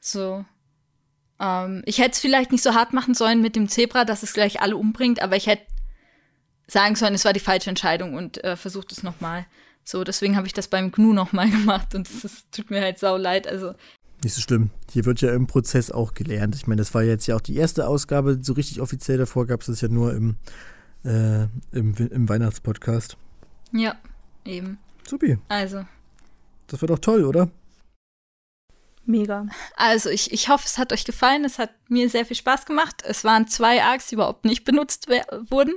Speaker 3: So. Ähm, ich hätte es vielleicht nicht so hart machen sollen mit dem Zebra, dass es gleich alle umbringt, aber ich hätte sagen sollen, es war die falsche Entscheidung und äh, versucht es nochmal. So, deswegen habe ich das beim Gnu nochmal gemacht und es tut mir halt sau leid. Also
Speaker 1: Nicht so schlimm. Hier wird ja im Prozess auch gelernt. Ich meine, das war jetzt ja auch die erste Ausgabe, so richtig offiziell. Davor gab es das ja nur im, äh, im, im Weihnachtspodcast.
Speaker 3: ja, eben.
Speaker 1: Supi.
Speaker 3: Also,
Speaker 1: Das wird doch toll, oder?
Speaker 5: Mega.
Speaker 3: also ich, ich hoffe, es hat euch gefallen. Es hat mir sehr viel Spaß gemacht. Es waren zwei Arcs, die überhaupt nicht benutzt wurden.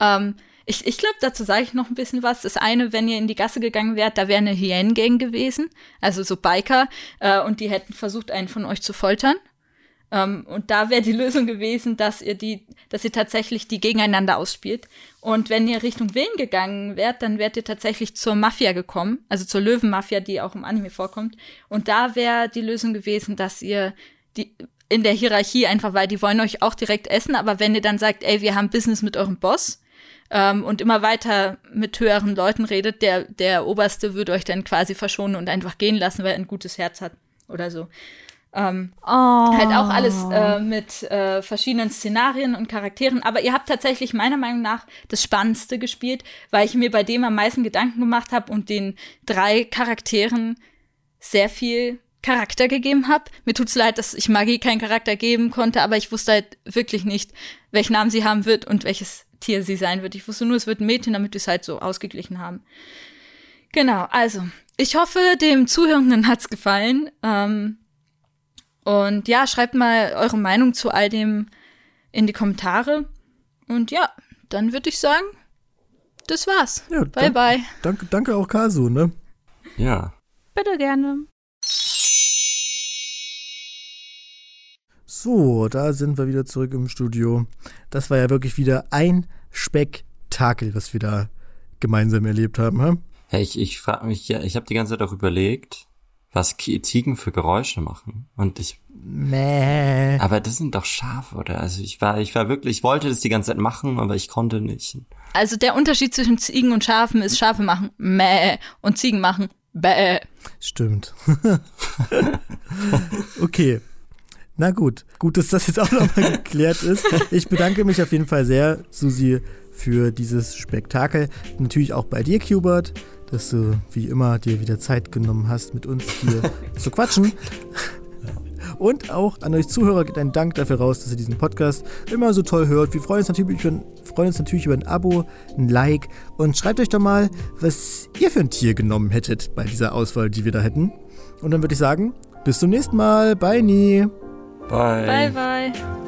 Speaker 3: Ähm, ich ich glaube, dazu sage ich noch ein bisschen was. Das eine, wenn ihr in die Gasse gegangen wärt, da wäre eine Hyänen-Gang gewesen, also so Biker, äh, und die hätten versucht, einen von euch zu foltern. Ähm, und da wäre die Lösung gewesen, dass ihr die, dass ihr tatsächlich die gegeneinander ausspielt. Und wenn ihr Richtung Willen gegangen wärt, dann wärt ihr tatsächlich zur Mafia gekommen, also zur Löwenmafia, die auch im Anime vorkommt. Und da wäre die Lösung gewesen, dass ihr die in der Hierarchie einfach, weil die wollen euch auch direkt essen, aber wenn ihr dann sagt, ey, wir haben Business mit eurem Boss ähm, und immer weiter mit höheren Leuten redet, der, der Oberste würde euch dann quasi verschonen und einfach gehen lassen, weil er ein gutes Herz hat oder so. Ähm,
Speaker 5: Oh.
Speaker 3: Halt auch alles äh, mit äh, verschiedenen Szenarien und Charakteren. Aber ihr habt tatsächlich meiner Meinung nach das Spannendste gespielt, weil ich mir bei dem am meisten Gedanken gemacht habe und den drei Charakteren sehr viel Charakter gegeben habe. Mir tut's leid, dass ich Magie keinen Charakter geben konnte, aber ich wusste halt wirklich nicht, welchen Namen sie haben wird und welches Tier sie sein wird. Ich wusste nur, es wird ein Mädchen, damit wir es halt so ausgeglichen haben. Genau, also, ich hoffe, dem Zuhörenden hat's gefallen. Ähm, und ja, schreibt mal eure Meinung zu all dem in die Kommentare. Und ja, dann würde ich sagen, das war's.
Speaker 1: Ja,
Speaker 3: bye,
Speaker 1: dank-
Speaker 3: bye.
Speaker 1: Danke, danke auch Kasu, ne?
Speaker 2: Ja.
Speaker 5: Bitte gerne.
Speaker 1: So, da sind wir wieder zurück im Studio. Das war ja wirklich wieder ein Spektakel, was wir da gemeinsam erlebt haben. Hm?
Speaker 2: Hey, ich, ich frage mich ja, ich habe die ganze Zeit auch überlegt, was Ziegen für Geräusche machen. Und ich,
Speaker 1: Mäh.
Speaker 2: aber das sind doch Schafe, oder? Also ich war, ich war wirklich, ich wollte das die ganze Zeit machen, aber ich konnte nicht.
Speaker 3: Also der Unterschied zwischen Ziegen und Schafen ist, Schafe machen mäh und Ziegen machen bäh.
Speaker 1: Stimmt. okay. Na gut. Gut, dass das jetzt auch nochmal geklärt ist. Ich bedanke mich auf jeden Fall sehr, Susi, für dieses Spektakel. Natürlich auch bei dir, Qbert, dass du wie immer dir wieder Zeit genommen hast, mit uns hier zu quatschen. Und auch an euch Zuhörer geht ein Dank dafür raus, dass ihr diesen Podcast immer so toll hört. Wir freuen uns natürlich über, freuen uns natürlich über ein Abo, ein Like und schreibt euch doch mal, was ihr für ein Tier genommen hättet bei dieser Auswahl, die wir da hätten. Und dann würde ich sagen, bis zum nächsten Mal. Bye, Nie.
Speaker 2: Bye.
Speaker 3: Bye, bye.